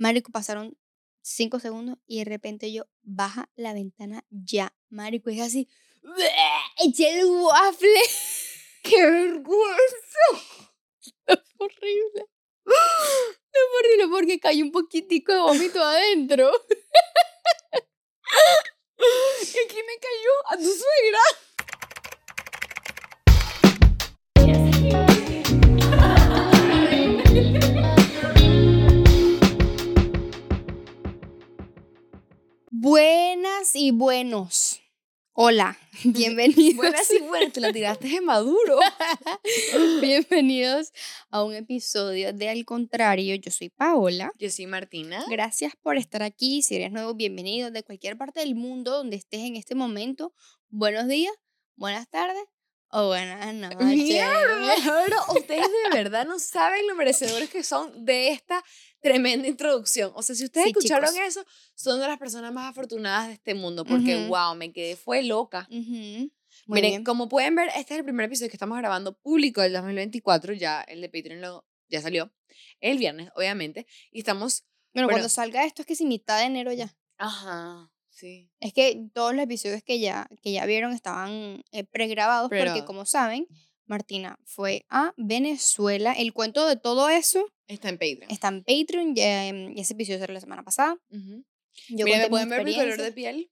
Marico, pasaron cinco segundos y de repente yo baja la ventana ya. Marico, es así. Eché el waffle. ¡Qué vergüenza! Es horrible. Es horrible porque cayó un poquitico de vómito adentro. ¿Y aquí me cayó? ¿A tu suegra? Buenas y buenos. Hola, bienvenidos. Buenas y buenas, te la tiraste de maduro. Bienvenidos a un episodio de Al Contrario. Yo soy Paola. Yo soy Martina. Gracias por estar aquí. Si eres nuevo, bienvenido de cualquier parte del mundo donde estés en este momento. Buenos días, buenas tardes o buenas noches. Mierda, ustedes de verdad no saben lo merecedores que son de esta tremenda introducción. O sea, si ustedes Sí, escucharon chicos. eso, son de las personas más afortunadas de este mundo, porque Ujú. wow, me quedé fue loca. Ujú. Muy Miren, bien. como pueden ver, este es el primer episodio que estamos grabando público del 2024, ya el de Patreon lo- ya salió el viernes, obviamente, y estamos, Bueno, bueno. cuando salga esto es que si mitad de enero ya. ajá, sí, Es que todos los episodios que ya, que ya vieron estaban eh, pregrabados porque como saben, Martina fue a Venezuela. El cuento de todo eso está en Patreon. está en Patreon. Ya, em, y ese episodio salió la semana pasada. Ujú. Yo Miren, conté ¿me pueden ver mi color de piel?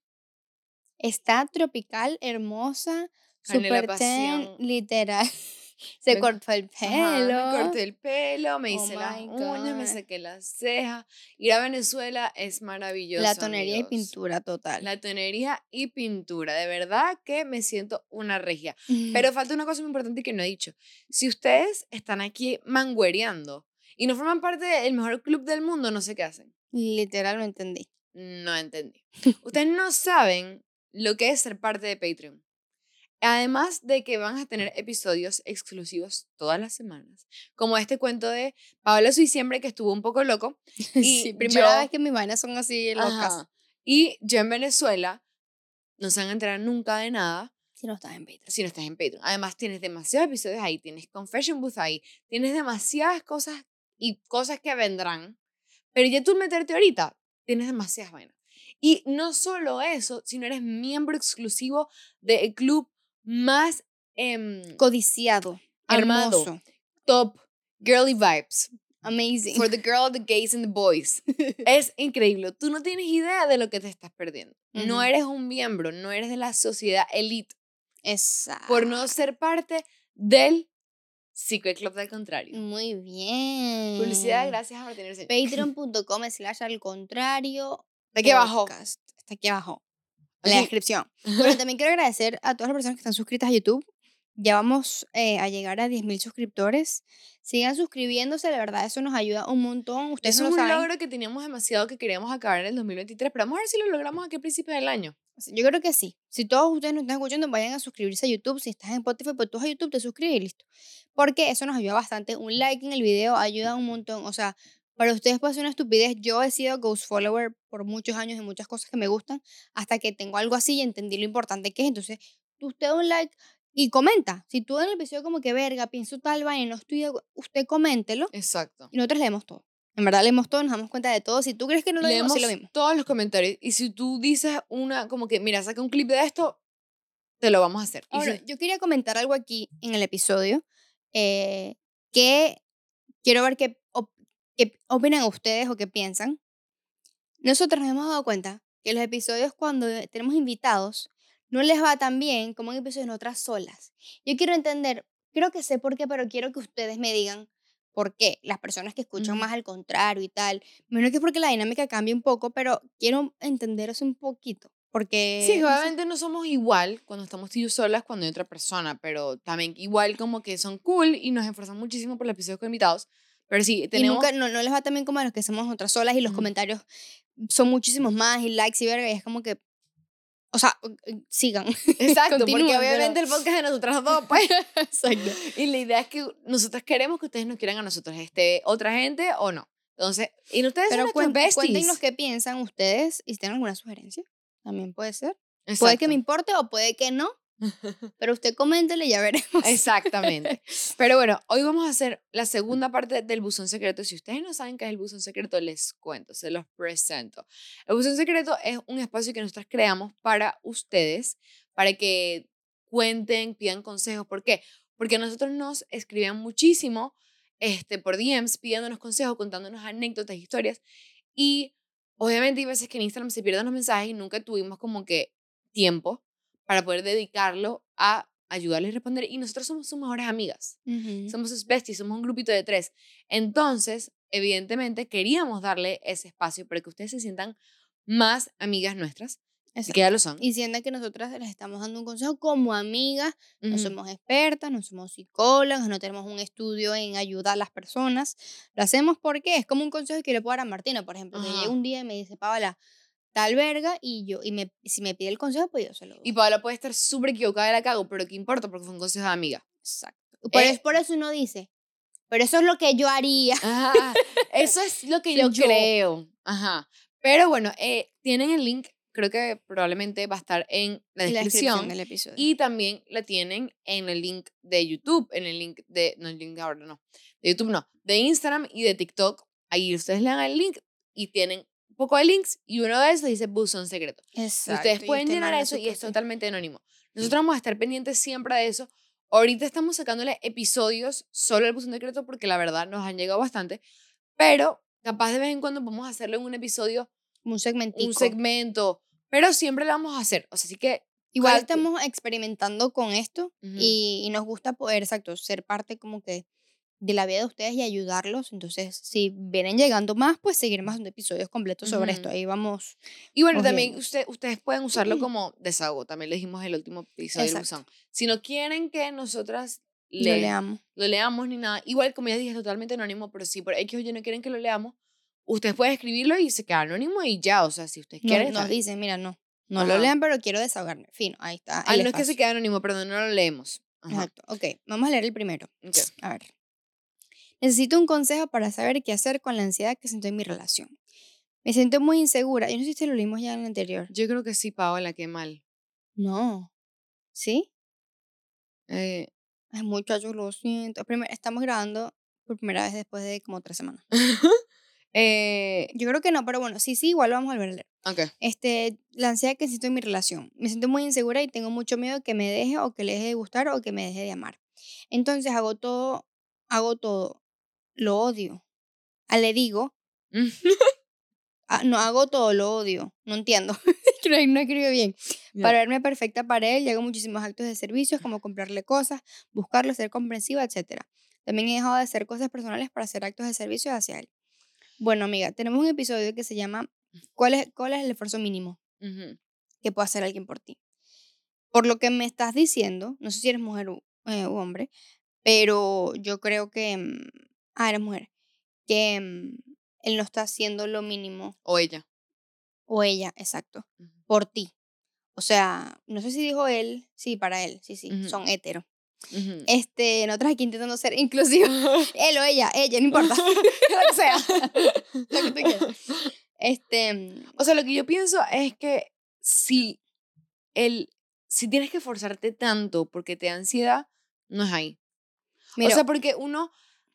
Está tropical, hermosa, super ten, literal. Se Me- cortó el pelo. Ajá, me corté el pelo, me Oh hice las uñas, me saqué las cejas. Ir a Venezuela es maravilloso. La tonería y pintura total. La tonería y pintura. De verdad que me siento una regia. Pero falta una cosa muy importante que no he dicho. Si ustedes están aquí manguereando y no forman parte del mejor club del mundo, no sé qué hacen. Literal, lo entendí. No entendí. Ustedes no saben lo que es ser parte de Patreon. Además de que van a tener episodios exclusivos todas las semanas, como este cuento de Paola su diciembre que estuvo un poco loco. Y sí, primera yo- vez que mis vainas son así locas. Ajá. Y yo en Venezuela no se van a enterar nunca de nada Si no estás en Patreon. si no estás en Patreon. Además, tienes demasiados episodios ahí, tienes Confession Booth ahí, tienes demasiadas cosas y cosas que vendrán. Pero ya tú meterte ahorita, tienes demasiadas vainas. Y no solo eso, sino eres miembro exclusivo del club más em, Codiciado. Hermoso. top girly vibes Amazing. for the girl, the gays and the boys. es increíble. Tú no tienes idea de lo que te estás perdiendo. No eres un miembro, no eres de la sociedad elite Exacto. por no ser parte del Secret Club del contrario. Muy bien. Publicidad, gracias a Martín. Patreon.com slash al contrario. De aquí abajo. Está aquí abajo. En la descripción. Bueno, también quiero agradecer a todas las personas que están suscritas a YouTube. Ya vamos eh, a llegar a 10.000 suscriptores. Sigan suscribiéndose, la verdad, eso nos ayuda un montón. Ustedes Eso no es lo un saben. logro que teníamos demasiado que queríamos acabar en el 2023, pero vamos a ver si lo logramos aquí a principios del año. Yo creo que sí. Si todos ustedes nos están escuchando, vayan a suscribirse a YouTube. Si estás en Spotify, pues tú a YouTube, te suscribes y listo. Porque eso nos ayuda bastante. Un like en el video ayuda un montón. O sea, para ustedes puede ser una estupidez. Yo he sido Ghost Follower por muchos años y muchas cosas que me gustan. Hasta que tengo algo así y entendí lo importante que es. Entonces, usted da un like y comenta. Si tú en el episodio como que verga, pienso tal vaina, y no estoy usted coméntelo. Exacto. Y nosotros leemos todo. En verdad leemos todo, nos damos cuenta de todo. Si tú crees que no lo leemos, sí lo vimos. todos los comentarios y si tú dices una, como que, mira, saca un clip de esto, te lo vamos a hacer. Ahora, si- yo quería comentar algo aquí en el episodio eh, que quiero ver qué, qué opinan ustedes o qué piensan. Nosotros nos hemos dado cuenta que los episodios cuando tenemos invitados no les va tan bien como en episodios en otras solas. Yo quiero entender, creo que sé por qué, pero quiero que ustedes me digan por qué. Las personas que escuchan más al contrario y tal. Menos que es porque la dinámica cambia un poco, pero quiero entender eso un poquito. Porque Sí, obviamente no somos igual cuando estamos tú solas cuando hay otra persona, pero también igual como que son cool y nos esforzan muchísimo por los episodios con invitados. Pero sí, Y tenemos... nunca, no, no les va tan bien como a los que somos otras solas y los comentarios son muchísimos más y likes y verga y es como que, o sea, sigan. Exacto, porque continúen, pero- obviamente el podcast de nosotras dos, pues... Exacto. Y la idea es que nosotros queremos que ustedes nos quieran a nosotros, este, otra gente o no. Entonces, y ustedes Pero son cuen- besties. cuéntenos qué piensan ustedes y si tienen alguna sugerencia. También puede ser. Puede que Exacto. me importe o puede que no. Pero usted coméntele y ya veremos. Exactamente. Pero bueno, hoy vamos a hacer la segunda parte del buzón secreto. Si ustedes no saben qué es el buzón secreto, les cuento, se los presento. El buzón secreto es un espacio que nosotros creamos para ustedes, para que cuenten, pidan consejos. ¿Por qué? Porque a nosotros nos escribían muchísimo este, por DMs pidiéndonos consejos, contándonos anécdotas, historias. Y obviamente hay veces que en Instagram se pierden los mensajes y nunca tuvimos como que tiempo para poder dedicarlo a ayudarles a responder. Y nosotros somos sus mejores amigas. Somos sus besties, somos un grupito de tres. Entonces, evidentemente, queríamos darle ese espacio para que ustedes se sientan más amigas nuestras. Así que ya lo son. Y sientan que nosotras les estamos dando un consejo como amigas, no somos expertas, no somos psicólogas, no tenemos un estudio en ayudar a las personas. Lo hacemos porque es como un consejo que le puedo dar a Martina, por ejemplo, que llega un día y me dice, Paola, tal verga, y yo, y me, si me pide el consejo, pues yo se lo doy. Y Paola puede estar súper equivocada de la cago, pero ¿qué importa? Porque fue un consejo de amiga. Exacto. Por, es, por eso uno dice, pero eso es lo que yo haría. Ajá, eso es lo que yo, creo. Ajá. Pero bueno, eh, tienen el link creo que probablemente va a estar en la descripción, del episodio. Y también la tienen en el link de YouTube, en el link de, no, el link de ahora no, de YouTube no, de Instagram y de TikTok. Ahí ustedes le dan el link y tienen poco de links y uno de esos dice buzón secreto. Exacto. Ustedes pueden llenar eso y es totalmente anónimo. Nosotros vamos a estar pendientes siempre de eso. Ahorita estamos sacándole episodios solo al buzón secreto porque la verdad nos han llegado bastante, pero capaz de vez en cuando podemos hacerlo en un episodio un segmento. Un segmento pero siempre lo vamos a hacer. O sea, así que... Igual estamos experimentando con esto y, nos gusta poder, exacto, ser parte como que de la vida de ustedes y ayudarlos. Entonces, si vienen llegando más, pues seguir más episodios completos sobre esto. Ahí vamos. Y bueno, también usted, ustedes pueden usarlo como desahogo. También le dijimos el último episodio Si no quieren que nosotras lo leamos. Lo leamos ni nada. Igual, como ya dije, es totalmente anónimo, pero si por X o Y no quieren que lo leamos, ustedes pueden escribirlo y se queda anónimo y ya. O sea, si ustedes quieren. Nos dicen, mira, no. No lo lean, pero quiero desahogarme. Fino, ahí está. Ah, no es que se quede anónimo, perdón, no lo leemos. Exacto. Ok, vamos a leer el primero. A ver. Necesito un consejo para saber qué hacer con la ansiedad que siento en mi relación. Me siento muy insegura. Yo no sé si lo leímos ya en el anterior. Yo creo que sí, Paola, qué mal. No. ¿Sí? Eh. Ay, muchachos, lo siento. estamos grabando por primera vez después de como tres semanas. Eh, yo creo que no, pero bueno, sí, sí, igual lo vamos a ver. Okay. Este, la ansiedad que siento en mi relación. Me siento muy insegura y tengo mucho miedo que me deje o que le deje de gustar o que me deje de amar. Entonces hago todo, hago todo. Lo odio. A ah, le digo. Ah, no hago todo, lo odio. No entiendo. no escribo bien. Para verme perfecta para él, y hago muchísimos actos de servicios como comprarle cosas, buscarlo, ser comprensiva, etc. También he dejado de hacer cosas personales para hacer actos de servicio hacia él. Bueno, amiga, tenemos un episodio que se llama ¿Cuál es, cuál es el esfuerzo mínimo que puede hacer alguien por ti? Por lo que me estás diciendo, no sé si eres mujer o eh, hombre, pero yo creo que... Mm, ah, eres mujer. Que mm, él no está haciendo lo mínimo. O ella. O ella, exacto. Por ti. O sea, no sé si dijo él, sí, para él, sí, sí, son hetero. Este, nosotros aquí intentando ser inclusivos. Él o ella, ella, no importa. lo que sea. lo que tú quieras. Este. O sea, lo que yo pienso es que si el. Si tienes que forzarte tanto porque te da ansiedad, no es ahí. o sea, porque uno.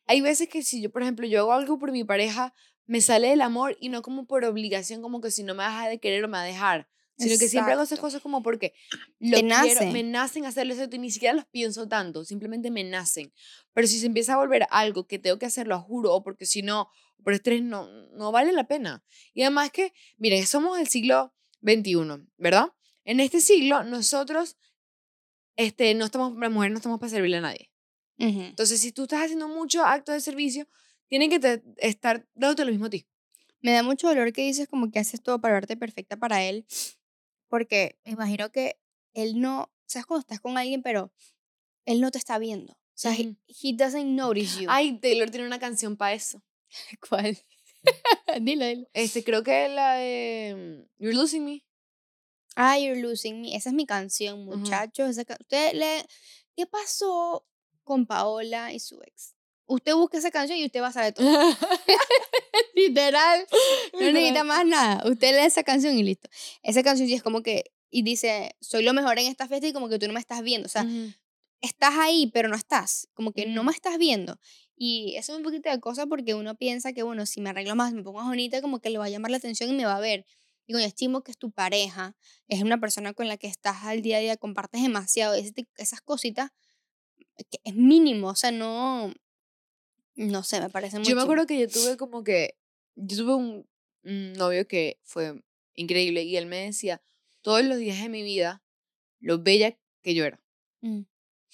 Hay veces que si yo, por ejemplo, yo hago algo por mi pareja, me sale el amor y no como por obligación, como que si no me deja de querer o me va a dejar sino que siempre hago esas cosas como porque lo quiero, me nacen hacerlo eso y ni siquiera los pienso tanto, simplemente me nacen. Pero si se empieza a volver algo que tengo que hacerlo, juro, o porque si no, por estrés, no, no vale la pena. Y además que, miren, somos del siglo XXI, ¿verdad? En este siglo, nosotros, este, no estamos, las mujeres no estamos para servirle a nadie. Entonces, si tú estás haciendo muchos actos de servicio, tienen que estar dándote lo mismo a ti. Me da mucho dolor que dices como que haces todo para verte perfecta para él porque me imagino que él no, sabes cuando estás con alguien, pero él no te está viendo. O sea, he, doesn't notice you. Ay, Taylor tiene una canción para eso. ¿Cuál? dilo, dilo. Este, creo que es la de mm, You're Losing Me. Ah, You're Losing Me. Esa es mi canción, muchachos. Usted le... ¿Qué pasó con Paola y su ex? Usted busca esa canción y usted va a saber todo. Literal. No necesita más nada. Usted lee esa canción y listo. Esa canción sí es como que y dice, soy lo mejor en esta fiesta y como que tú no me estás viendo. O sea, Ujú. estás ahí, pero no estás. Como que no me estás viendo. Y eso es un poquito de cosa porque uno piensa que, bueno, si me arreglo más, me pongo más bonita, como que le va a llamar la atención y me va a ver. Y coño, estimo que es tu pareja, es una persona con la que estás al día a día, compartes demasiado, esas cositas, que es mínimo, o sea, no, no sé, me parece muy Yo me acuerdo que yo tuve como que, yo tuve un, un novio que fue increíble y él me decía todos los días de mi vida lo bella que yo era. Mm.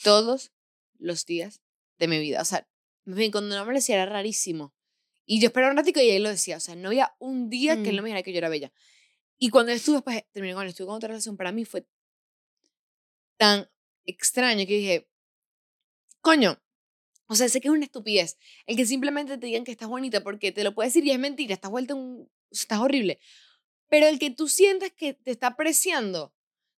Todos los días de mi vida. O sea, cuando no me lo decía era rarísimo. Y yo esperaba un ratico y él lo decía. O sea, no había un día que él no Mm. me dijera que yo era bella. Y cuando él estuvo después, terminé con él, estuve con otra relación, para mí fue tan extraño que dije, coño, o sea, sé que es una estupidez. El que simplemente te digan que estás bonita porque te lo puedes decir y es mentira, estás vuelta un... estás horrible. Pero el que tú sientas que te está apreciando,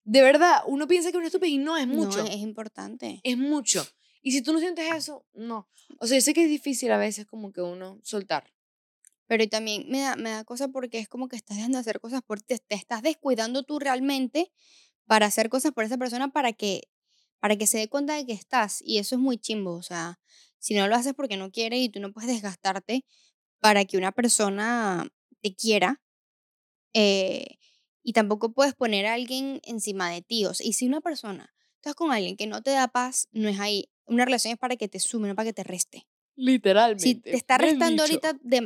de verdad, uno piensa que es una estupidez y no es mucho. No, es importante. es mucho. Y si tú no sientes eso, no. O sea, yo sé que es difícil a veces como que uno soltar. Pero también me da, me da cosa porque es como que estás dejando de hacer cosas por ti, te estás descuidando tú realmente para hacer cosas por esa persona para que, para que se dé cuenta de que estás. Y eso es muy chimbo. O sea, si no lo haces porque no quiere y tú no puedes desgastarte para que una persona te quiera, eh, y tampoco puedes poner a alguien encima de ti. O sea, y si una persona, estás con alguien que no te da paz, no es ahí. Una relación es para que te sume, no para que te reste. Literalmente. Si te está restando ahorita de,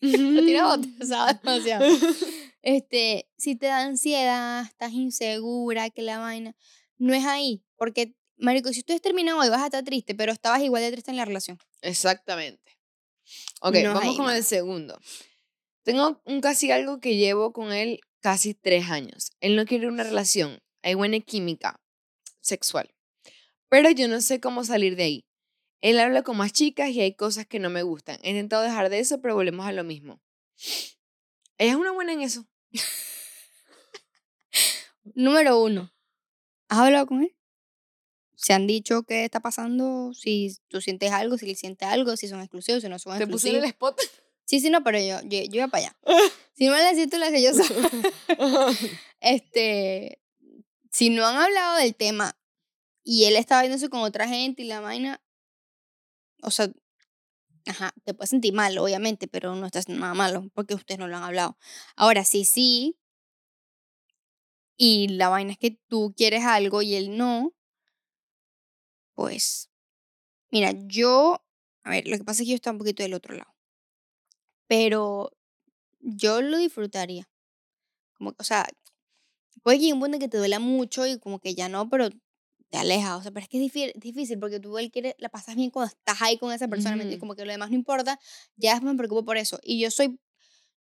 lo tienes botezado demasiado. Este, si te da ansiedad, estás insegura, que la vaina, no es ahí. Porque, marico, si ustedes terminan hoy vas a estar triste, pero estabas igual de triste en la relación. Exactamente. Ok, No vamos ahí, con el mano. segundo. Tengo un casi algo que llevo con él casi tres años. Él no quiere una relación. Hay buena química sexual. Pero yo no sé cómo salir de ahí. Él habla con más chicas y hay cosas que no me gustan. He intentado dejar de eso, pero volvemos a lo mismo. Ella es una buena en eso. Número uno, ¿has hablado con él? ¿Se han dicho qué está pasando? Si tú sientes algo, si él siente algo, si son exclusivos, si no son Te puse en el exclusivos. spot. Sí, sí, no, pero yo, yo, yo iba para allá. Si no me la siento, la sé yo sola. Este, si no han hablado del tema y él estaba viéndose con otra gente y la vaina, o sea, ajá, te puedes sentir mal, obviamente, pero no estás nada malo porque ustedes no lo han hablado. Ahora, sí, sí, y la vaina es que tú quieres algo y él no, pues, mira, yo, a ver, lo que pasa es que yo estaba un poquito del otro lado, pero yo lo disfrutaría. Como, o sea, puede llegar un punto en que te duela mucho y como que ya no, pero te alejas. O sea, pero es que es difí- difícil porque tú él quiere, la pasas bien cuando estás ahí con esa persona, ¿me entiendes? Ujú. como que lo demás no importa, ya me preocupo por eso. Y yo soy,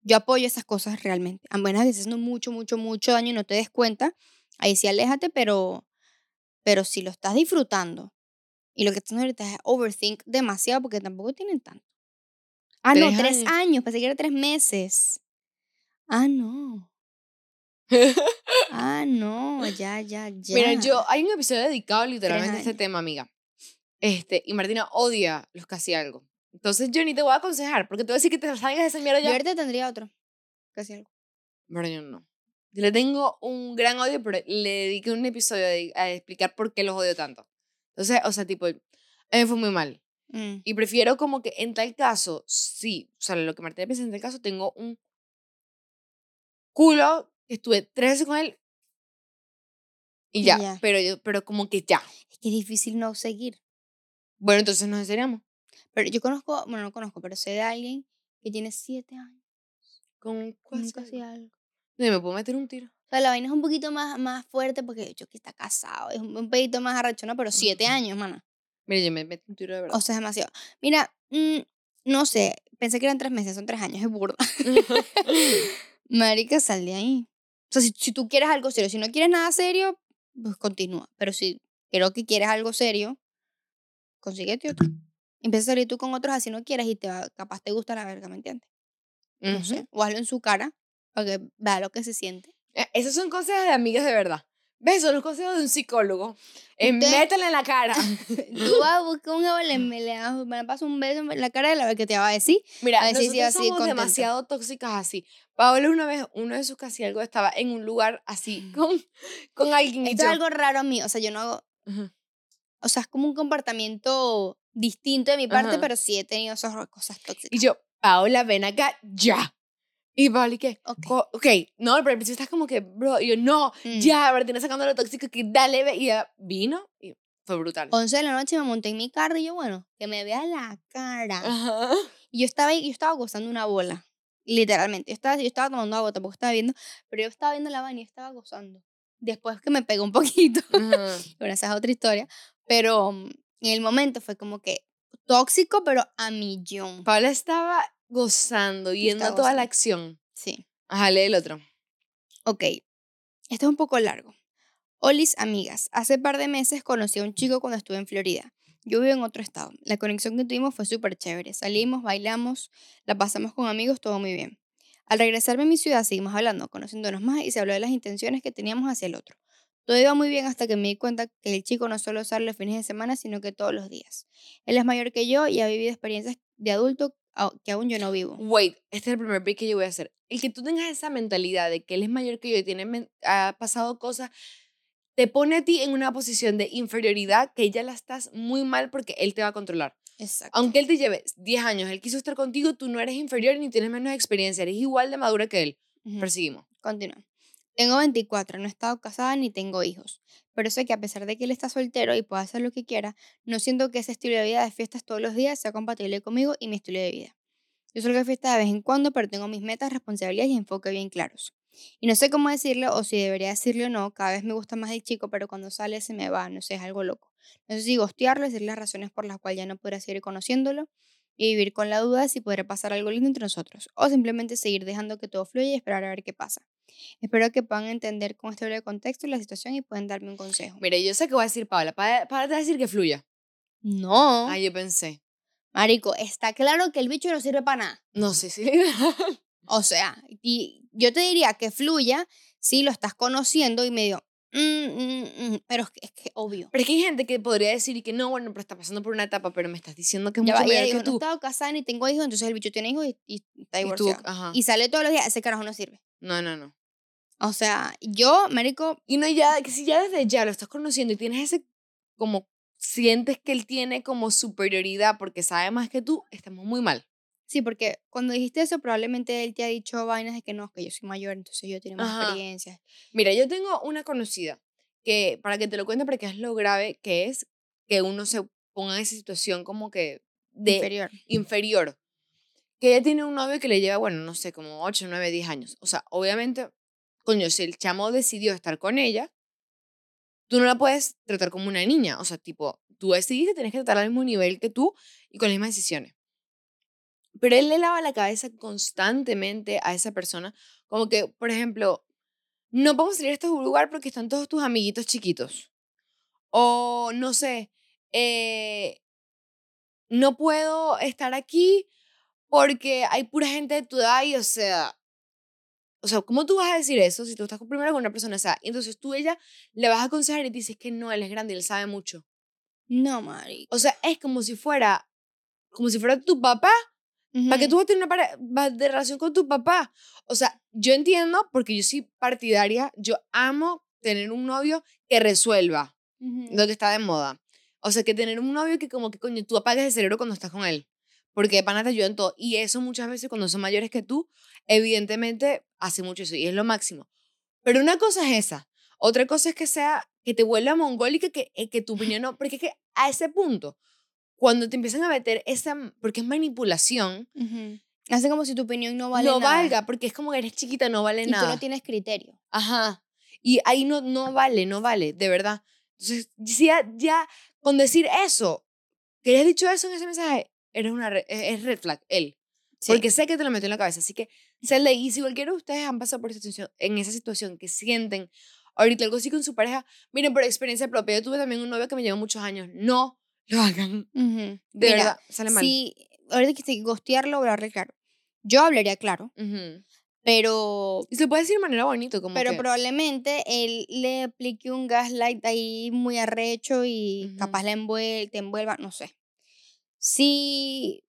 yo apoyo esas cosas realmente. A menos que estés haciendo mucho, mucho, mucho daño y no te des cuenta, ahí sí aléjate, pero, pero si lo estás disfrutando y lo que estás haciendo ahorita es overthink demasiado porque tampoco tienen tanto. Ah, no, Tres años. años, pensé que era tres meses. Ah, no. Ah, no, ya, ya, ya. Mira, yo, hay un episodio dedicado literalmente a este tema, amiga. Este, y Martina odia los casi algo. Entonces yo ni te voy a aconsejar, porque te voy a decir que te salgas de esa mierda Yo ya. ahorita tendría otro. Casi algo. Pero yo no. Yo le tengo un gran odio, pero le dediqué un episodio a, explicar por qué los odio tanto. Entonces, o sea, tipo, a mí me fue muy mal. Mm. Y prefiero como que en tal caso, sí, o sea, lo que Martina piensa en tal caso, tengo un culo estuve tres veces con él y Y ya, ya. Pero, yo, pero como que ya. Es que es difícil no seguir. Bueno, entonces nos enseñamos. Pero yo conozco, bueno, no conozco, pero sé de alguien que tiene siete años Con casi casi algo. No, me puedo meter un tiro. O sea, la vaina es un poquito más, más fuerte porque yo que está casado, es un, un poquito más arrachona, pero siete años, mana. Mira, yo me meto un tiro de verdad. O sea, es demasiado. Mira, mm, no sé, pensé que eran tres meses, son tres años, es burda. Marica, sal de ahí. O sea, si, si tú quieres algo serio, si no quieres nada serio, pues continúa. Pero si creo que quieres algo serio, consíguete otro. Empieza a salir tú con otros así no quieres y te va, capaz te gusta la verga, ¿me entiendes? No Ujú. sé. O hazlo en su cara para que vea lo que se siente. Eh, Esas son cosas de amigas de verdad. ¿Ves? Son los consejos de un psicólogo. Eh, métele en la cara. Tú vas a buscar un le, me le das- me pasas un beso en la cara de la vez que te va a decir. Mira, A si nosotros seguir somos contenta. demasiado tóxicas así. Paola una vez, uno de sus casi algo estaba en un lugar así con, con alguien Esto es algo raro a mí, o sea, yo no hago, Ajá. o sea, es como un comportamiento distinto de mi parte, Ajá. pero sí he tenido esas cosas tóxicas. Y yo, Paola, ven acá, ya. Y Paola, ¿y qué? Ok. Ok, no, pero al principio estás como que, bro, y yo, no, Mm. ya, tienes sacando lo tóxico, que dale, ve. Y ella vino y fue brutal. 11 de la noche me monté en mi carro y yo, bueno, que me vea la cara. Ajá. Y yo estaba ahí, yo estaba gozando una bola. Literalmente. Yo estaba, yo estaba tomando agua, tampoco estaba viendo, pero yo estaba viendo la vaina y estaba gozando. Después que me pegó un poquito. Bueno, esa es otra historia. Pero mm, en el momento fue como que tóxico, pero a millón. Paola estaba gozando, viendo toda la acción. Sí. Ajá, lee el otro. Ok. Este es un poco largo. Olis, amigas. Hace par de meses conocí a un chico cuando estuve en Florida. Yo vivo en otro estado. La conexión que tuvimos fue súper chévere. Salimos, bailamos, la pasamos con amigos, todo muy bien. Al regresarme a mi ciudad seguimos hablando, conociéndonos más y se habló de las intenciones que teníamos hacia el otro. Todo iba muy bien hasta que me di cuenta que el chico no solo sale los fines de semana, sino que todos los días. Él es mayor que yo y ha vivido experiencias de adulto que aún yo no vivo. Wait, este es el primer break que yo voy a hacer. El que tú tengas esa mentalidad de que él es mayor que yo y tiene, ha pasado cosas, te pone a ti en una posición de inferioridad que ya la estás muy mal porque él te va a controlar. Exacto. Aunque él te lleve 10 años, él quiso estar contigo, tú no eres inferior ni tienes menos experiencia, eres igual de madura que él. Ujú. Perseguimos. Continúa. Tengo 24, no he estado casada ni tengo hijos, pero sé que a pesar de que él está soltero y puede hacer lo que quiera, no siento que ese estilo de vida de fiestas todos los días sea compatible conmigo y mi estilo de vida. Yo salgo de fiesta de vez en cuando, pero tengo mis metas, responsabilidades y enfoque bien claros. Y no sé cómo decirlo o si debería decirlo o no, cada vez me gusta más el chico, pero cuando sale se me va, no sé, es algo loco. No sé si gostearlo, decirle las razones por las cuales ya no podrá seguir conociéndolo y vivir con la duda de si podrá pasar algo lindo entre nosotros, o simplemente seguir dejando que todo fluya y esperar a ver qué pasa. Espero que puedan entender con este breve contexto la situación y puedan darme un consejo. Mire, yo sé que voy a decir Paola. Paola Paola te va a decir que fluya. No, Ah, yo pensé. marico, está claro que el bicho no sirve para nada. No sé si. O sea, y yo te diría que fluya si lo estás conociendo y medio, mm, mm, mm, pero es que, es que obvio. Pero es que hay gente que podría decir que no, bueno, pero está pasando por una etapa, pero me estás diciendo que es Ya mucho va, mayor que no he tú. estado casada ni tengo hijos, entonces el bicho tiene hijos y, y está Y tú, divorciado. Y sale todos los días, ese carajo no sirve. No, no, no. O sea, yo, marico, Y no, ya, que si ya desde ya lo estás conociendo y tienes ese, como, sientes que él tiene como superioridad porque sabe más que tú, estamos muy mal. Sí, porque cuando dijiste eso, probablemente él te ha dicho vainas de que no, que yo soy mayor, entonces yo tengo más Ajá. experiencia. Mira, yo tengo una conocida que, para que te lo cuente, porque es lo grave que es que uno se ponga en esa situación como que de inferior. inferior. Que ella tiene un novio que le lleva, bueno, no sé, como 8, 9, 10 años. O sea, obviamente, coño, si el chamo decidió estar con ella, tú no la puedes tratar como una niña. O sea, tipo, tú decidiste, tienes que tratar al mismo nivel que tú y con las mismas decisiones. Pero él le lava la cabeza constantemente a esa persona, como que, por ejemplo, no podemos salir a este lugar porque están todos tus amiguitos chiquitos. O, no sé, eh, no puedo estar aquí porque hay pura gente de tu edad y, o sea, o sea, ¿cómo tú vas a decir eso si tú estás primero con una persona edad? Y entonces tú ella le vas a aconsejar y te dices que no, él es grande y él sabe mucho. No, marico. O sea, es como si fuera, como si fuera tu papá, para que tú vas a tener una de relación con tu papá. O sea, yo entiendo, porque yo soy partidaria, yo amo tener un novio que resuelva Ujú. lo que está de moda. O sea, que tener un novio que como que, coño, tú apagues el cerebro cuando estás con él. Porque pana te ayuda en todo. Y eso muchas veces cuando son mayores que tú, evidentemente hace mucho eso y es lo máximo. Pero una cosa es esa. Otra cosa es que sea, que te vuelva mongólica, que, eh, que tu opinión no... Porque es que a ese punto, cuando te empiezan a meter esa... Porque es manipulación, Ujú. Hace como si tu opinión no vale no nada. valga, porque es como que eres chiquita, no vale Y nada. tú no tienes criterio. Ajá. Y ahí no, no vale, no vale, de verdad. Entonces, ya, ya con decir eso, que hayas dicho eso en ese mensaje, eres una re- es es red flag, él. Sí. Porque sé que te lo metió en la cabeza. Así que, se le y si cualquiera de ustedes han pasado por esa situación, en esa situación, que sienten ahorita algo así con su pareja, miren, por experiencia propia, yo tuve también un novio que me llevó muchos años. No lo hagan. Ujú. De Mira, verdad, sale mal. Si ahorita que gostearlo, voy a hablar claro. Yo hablaría claro, Ujú. Pero, Y se puede decir de manera bonita, como pero que... probablemente él le aplique un gaslight ahí muy arrecho y Ujú. capaz la envuel- te envuelva, no sé. Sí,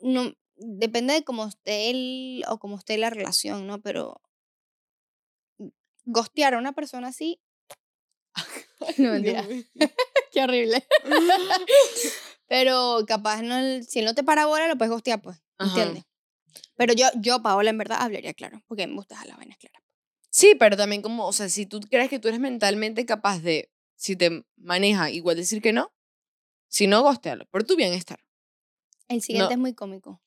no, depende de cómo esté él o cómo esté la relación, ¿no? Pero gostear a una persona así, no, mentira. Qué horrible. Pero capaz no, si él no te para bola, lo puedes gostear, pues. ¿Entiendes? Pero yo, yo, Paola, en verdad hablaría claro, porque me gusta dejar las vainas claras. Sí, pero también como, o sea, si tú crees que tú eres mentalmente capaz de, si te maneja, igual decir que no, si no, gostealo, por tu bienestar. El siguiente No. es muy cómico.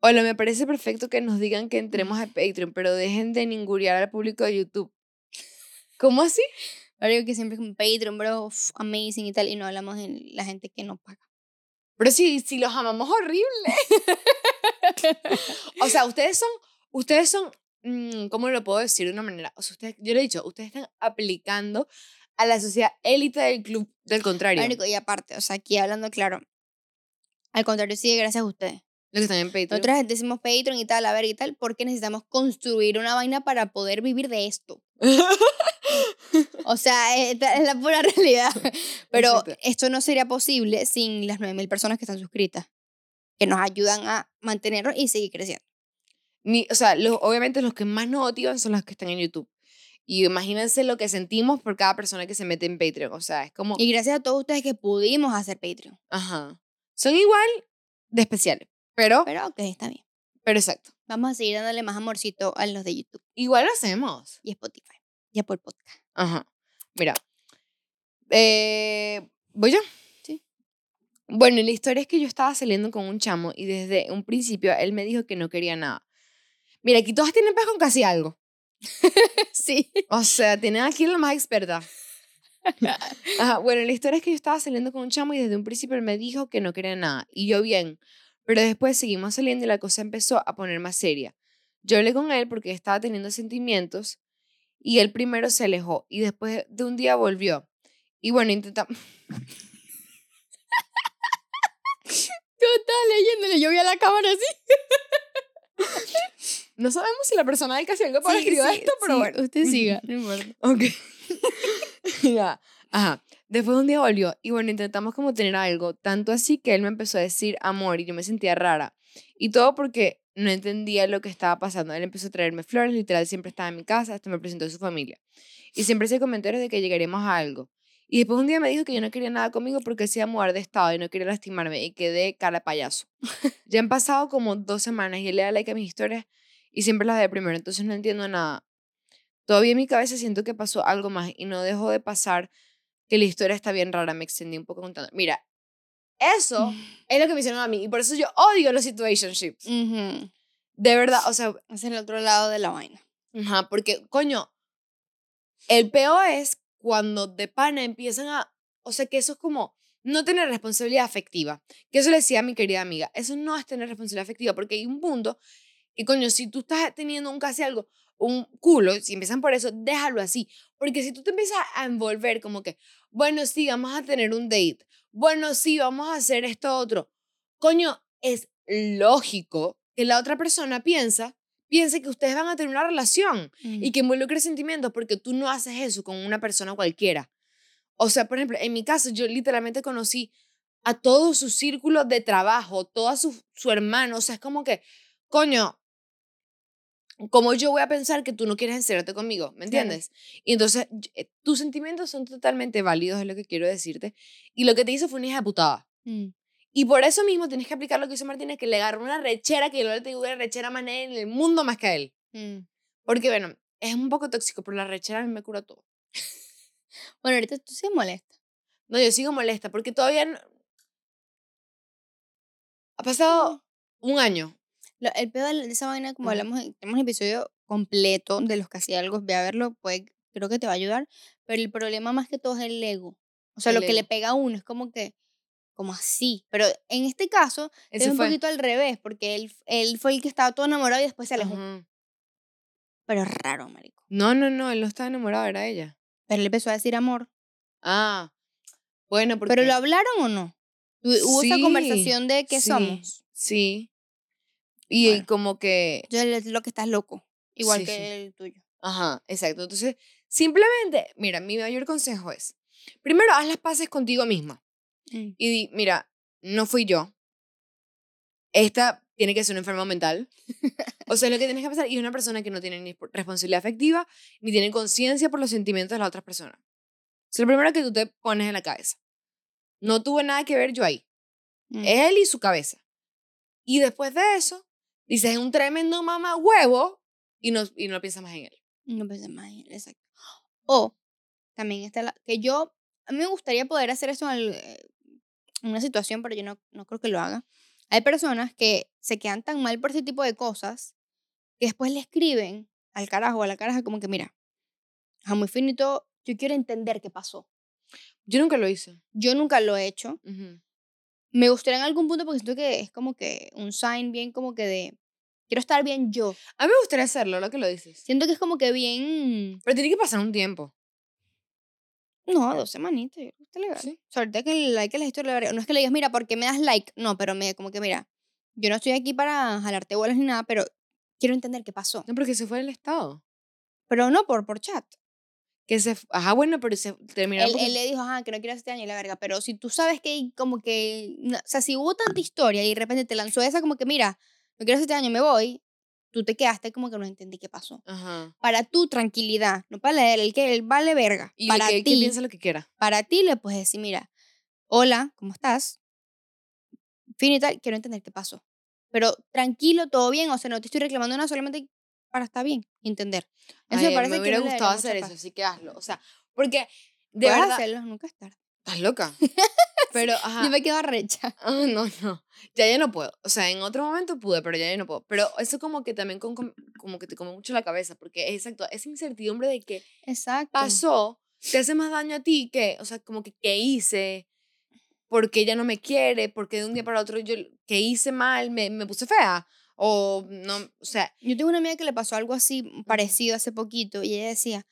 Hola, me parece perfecto que nos digan que entremos a Patreon, pero dejen de ninguriar al público de YouTube. ¿Cómo así? Digo que siempre es como Patreon, bro, amazing y tal, y no hablamos de la gente que no paga. Pero si, si los amamos horrible. o sea, ustedes son, ustedes son, mm, ¿cómo lo puedo decir de una manera? O sea, ustedes, yo le he dicho, ustedes están aplicando a la sociedad élite del club, del contrario, Marico, y aparte, o sea, aquí hablando claro, al contrario, sigue gracias a ustedes. los que están en Patreon. Nosotras decimos Patreon y tal, a ver y tal, porque necesitamos construir una vaina para poder vivir de esto. O sea, esta es la pura realidad. Pero esto no sería posible sin las 9000 personas que están suscritas, que nos ayudan a mantenernos y seguir creciendo. Ni, o sea, los, obviamente los que más nos motivan son los que están en YouTube. Y imagínense lo que sentimos por cada persona que se mete en Patreon. O sea, es como, Y gracias a todos ustedes que pudimos hacer Patreon. ajá. Son igual de especiales, pero, Pero ok, está bien. pero exacto. Vamos a seguir dándole más amorcito a los de YouTube Igual lo hacemos. y Spotify. Y Apple Podcast. Ajá. Mira. Eh, ¿Voy yo? Sí. Bueno, la historia es que yo estaba saliendo con un chamo y desde un principio él me dijo que no quería nada. Mira, aquí todas tienen pez con casi algo. sí. O sea, tienen aquí la más experta. Ajá, bueno, la historia es que yo estaba saliendo con un chamo y desde un principio él me dijo que no quería nada. Y yo bien. Pero después seguimos saliendo y la cosa empezó a poner más seria. Yo hablé con él porque estaba teniendo sentimientos y él primero se alejó y después de un día volvió. Y bueno, intentamos... Yo estaba leyéndole, yo vi a la cámara así. No sabemos si la persona del casi algo para Sí, escribir sí, esto, pero sí, bueno. Usted siga, no importa. Ok. ya. Ajá. Después de un día volvió y bueno, intentamos como tener algo, tanto así que él me empezó a decir amor y yo me sentía rara. Y todo porque no entendía lo que estaba pasando. Él empezó a traerme flores, literal, siempre estaba en mi casa, hasta me presentó a su familia. Y siempre hacía comentarios de que llegaremos a algo. Y después un día me dijo que yo no quería nada conmigo porque se iba a mudar de estado y no quería lastimarme y quedé cara payaso. ya han pasado como dos semanas y él le da like a mis historias y siempre las ve primero, entonces no entiendo nada. Todavía en mi cabeza siento que pasó algo más y no dejó de pasar que la historia está bien rara. Me extendí un poco contando. Mira, eso es lo que me hicieron a mí y por eso yo odio los situationships. Ujú. De verdad, o sea, es el otro lado de la vaina. ajá, porque, coño, el peor es cuando de pana empiezan a, o sea, que eso es como no tener responsabilidad afectiva. Que eso le decía a mi querida amiga, eso no es tener responsabilidad afectiva, porque hay un punto, y coño, si tú estás teniendo un casi algo, un culo, si empiezan por eso, déjalo así. Porque si tú te empiezas a envolver como que, bueno, sí, vamos a tener un date, bueno, sí, vamos a hacer esto otro, coño, es lógico que la otra persona piensa, piense que ustedes van a tener una relación y que involucre sentimientos porque tú no haces eso con una persona cualquiera. O sea, por ejemplo, en mi caso, yo literalmente conocí a todo su círculo de trabajo, todo su, su hermano. O sea, es como que, coño, como yo voy a pensar que tú no quieres encerrarte conmigo? ¿Me Claro. entiendes? Y entonces, eh, tus sentimientos son totalmente válidos, es lo que quiero decirte. Y lo que te hizo fue una hija de putada. Mm. Y por eso mismo tienes que aplicar lo que hizo Martínez, que le agarró una rechera que yo le tengo una rechera más en el mundo más que a él. Mm. Porque, bueno, es un poco tóxico, pero la rechera a mí me cura todo. Bueno, ahorita tú sí molesta. No, yo sigo molesta porque todavía no... Ha pasado un año. Lo- el peor de esa vaina, como Ujú. hablamos, en- tenemos un episodio completo de los casi algo, ve a verlo, pues creo que te va a ayudar. Pero el problema más que todo es el ego. O sea, El lo que le pega a uno es como que, como así. Pero en este caso, es Ese un fue. poquito al revés, porque él, él fue el que estaba todo enamorado y después se alejó. Ajá. Pero es raro, marico. No, no, no, él no estaba enamorado, era ella. Pero él empezó a decir amor. Ah, bueno, porque... ¿Pero lo hablaron o no? Hu- ¿Hubo esa Sí, conversación de qué sí, somos? Sí. Y Bueno. como que, Yo es lo que estás loco. Igual Sí, que sí. el tuyo. ajá, exacto. Entonces, simplemente, mira, mi mayor consejo es, primero haz las paces contigo misma. Mm. y di, mira, no fui yo. Esta tiene que ser una enferma mental. O sea, es lo que tienes que pasar. Y es una persona que no tiene ni responsabilidad afectiva, ni tiene conciencia por los sentimientos de las otras personas. Es lo primero que tú te pones en la cabeza. No tuve nada que ver yo ahí. Mm. Él y su cabeza. Y después de eso, dices, es un tremendo mamá huevo y no, y no piensas más en él. No pensé más en él, exacto. O también está la. Que yo. A mí me gustaría poder hacer en, el- eh, en una situación, pero yo no, no creo que lo haga. Hay personas que se quedan tan mal por ese tipo de cosas que después le escriben al carajo o a la caraja como que, mira, a muy finito, yo quiero entender qué pasó. Yo nunca lo hice. Yo nunca lo he hecho. Ujú. Me gustaría en algún punto porque siento que es como que un sign bien como que de. Quiero estar bien yo. A mí me gustaría hacerlo, lo que lo dices. Siento que es como que bien. Pero tiene que pasar un tiempo. No, dos semanitas, está legal. Sí. O sea, ahorita que el like a la historia, no es que le digas, mira, ¿por qué me das like? No, pero me, como que, mira, yo no estoy aquí para jalarte bolas ni nada, pero quiero entender qué pasó. No, porque se fue del estado. Pero no por, por chat. Que se, ajá, bueno, pero se terminó Él, porque- él le dijo, ajá, que no quiero este año y la verga, pero si tú sabes que hay como que, no- o sea, si hubo tanta historia y de repente te lanzó esa como que, mira, no quiero este año, me voy, tú te quedaste como que no entendí qué pasó. Ajá. Para tu tranquilidad, no para él, el que él vale verga. Y para que, que ti, piensa lo que quiera. para ti le puedes decir, mira, hola, ¿cómo estás? Fin y tal, quiero entender qué pasó. Pero tranquilo, todo bien, o sea, no te estoy reclamando nada, solamente para estar bien, entender. Eso Ay, me parece hubiera no gustado hacer eso, paz. así que hazlo. O sea, porque de Puedes verdad. hacerlo, nunca es tarde. Estás loca. Pero, ajá. Yo me quedo arrecha. Ah, no, no. Ya ya no puedo. O sea, en otro momento pude, pero ya ya no puedo. Pero eso como que también con- como que te come mucho la cabeza, porque es exacto, esa incertidumbre de que Exacto. pasó te hace más daño a ti que, o sea, como que qué hice, porque ella no me quiere, porque de un día para otro yo que hice mal, me, me puse fea. O no, o sea, Yo tengo una amiga que le pasó algo así parecido hace poquito y ella decía,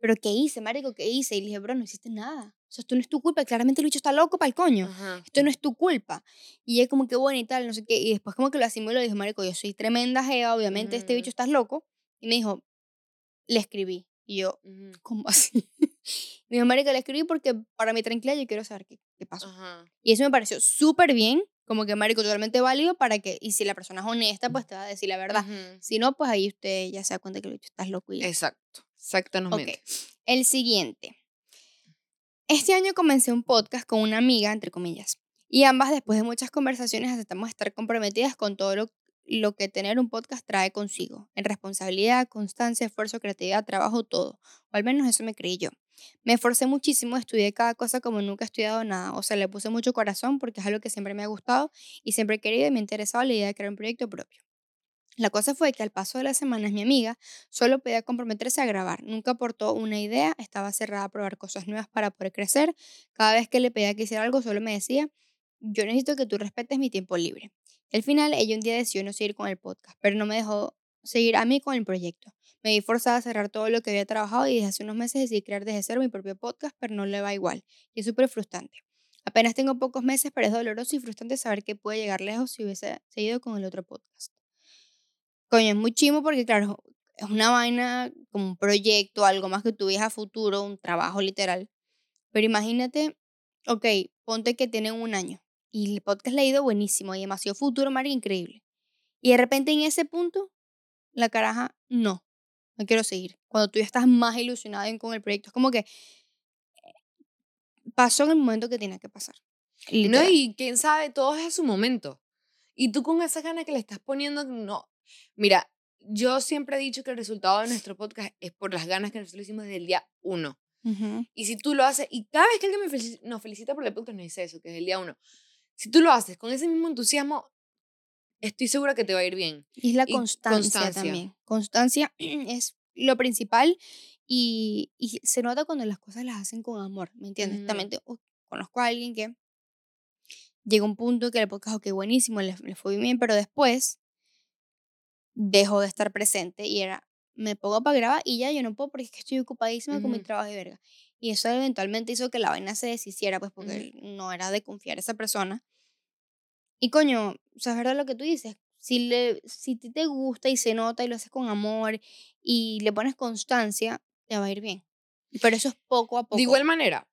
pero ¿qué hice, marico? ¿Qué hice? Y le dije, bro, no hiciste nada. O sea, esto no es tu culpa. Claramente el bicho está loco para el coño. ajá. Esto no es tu culpa. Y ella como que bueno y tal, no sé qué. Y después como que lo asimiló y dijo, marico, yo soy tremenda gea, obviamente este bicho Ujú. estás loco. Y me dijo, le escribí. Y yo, ujú, ¿cómo así? me dijo, marico, le escribí porque para mi tranquilidad yo quiero saber qué, qué pasó. Ajá. Y eso me pareció súper bien, como que marico, totalmente válido para que, y si la persona es honesta, pues te va a decir la verdad. ujú. Si no, pues ahí usted ya se da cuenta que bicho estás loco y ya. Exacto. Exactamente. Ok, el siguiente. Este año comencé un podcast con una amiga, entre comillas, y ambas después de muchas conversaciones aceptamos estar comprometidas con todo lo, lo que tener un podcast trae consigo, en responsabilidad, constancia, esfuerzo, creatividad, trabajo, todo. O al menos eso me creí yo. Me esforcé muchísimo, estudié cada cosa como nunca he estudiado nada, o sea, le puse mucho corazón porque es algo que siempre me ha gustado y siempre he querido y me ha interesado la idea de crear un proyecto propio. La cosa fue que al paso de las semanas mi amiga solo podía comprometerse a grabar, nunca aportó una idea, estaba cerrada a probar cosas nuevas para poder crecer. Cada vez que le pedía que hiciera algo, solo me decía, yo necesito que tú respetes mi tiempo libre. Al final, ella un día decidió no seguir con el podcast, pero no me dejó seguir a mí con el proyecto. Me vi forzada a cerrar todo lo que había trabajado y desde hace unos meses decidí crear desde cero mi propio podcast, pero no le va igual. Y es súper frustrante. Apenas tengo pocos meses, pero es doloroso y frustrante saber que puede llegar lejos si hubiese seguido con el otro podcast. Coño, es muy chimo porque, claro, es una vaina como un proyecto, algo más que tú a futuro, un trabajo literal. Pero imagínate, ok, ponte que tienen un año y el podcast le ha ido buenísimo y demasiado futuro, María, increíble. Y de repente en ese punto, la caraja, no, no quiero seguir. Cuando tú ya estás más ilusionado con el proyecto, es como que eh, pasó en el momento que tenía que pasar. No, literal. y quién sabe, todo es a su momento. Y tú con esa gana que le estás poniendo, no. Mira, yo siempre he dicho que el resultado de nuestro podcast es por las ganas que nosotros hicimos desde el día uno. Ujú. Y si tú lo haces, y cada vez que alguien me felici- nos felicita por el podcast, nos dice eso, que es el día uno. Si tú lo haces con ese mismo entusiasmo, estoy segura que te va a ir bien. Y es la Y constancia, constancia. también. Constancia es lo principal y, y se nota cuando las cosas las hacen con amor, ¿me entiendes? Ujú. También te- uh, conozco a alguien que llegó a un punto que el podcast, ok, buenísimo, le, le fue bien, pero después dejó de estar presente y era, me pongo para grabar y ya yo no puedo porque es que estoy ocupadísima con mi trabajo de verga. Y eso eventualmente hizo que la vaina se deshiciera, pues porque no era de confiar a esa persona. Y coño, o sea, es verdad lo que tú dices. si, le, si te gusta y se nota y lo haces con amor y le pones constancia, te va a ir bien. Pero eso es poco a poco. De igual manera,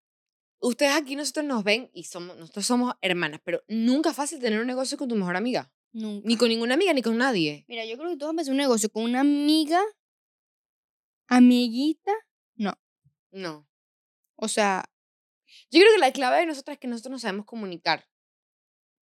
ustedes aquí nosotros nos ven y somos, nosotros somos hermanas, pero nunca es fácil tener un negocio con tu mejor amiga. Nunca. Ni con ninguna amiga, ni con nadie. Mira, yo creo que tú vas a empezar un negocio con una amiga, amiguita, no. No. O sea, Yo creo que la clave de nosotras es que nosotros nos sabemos comunicar.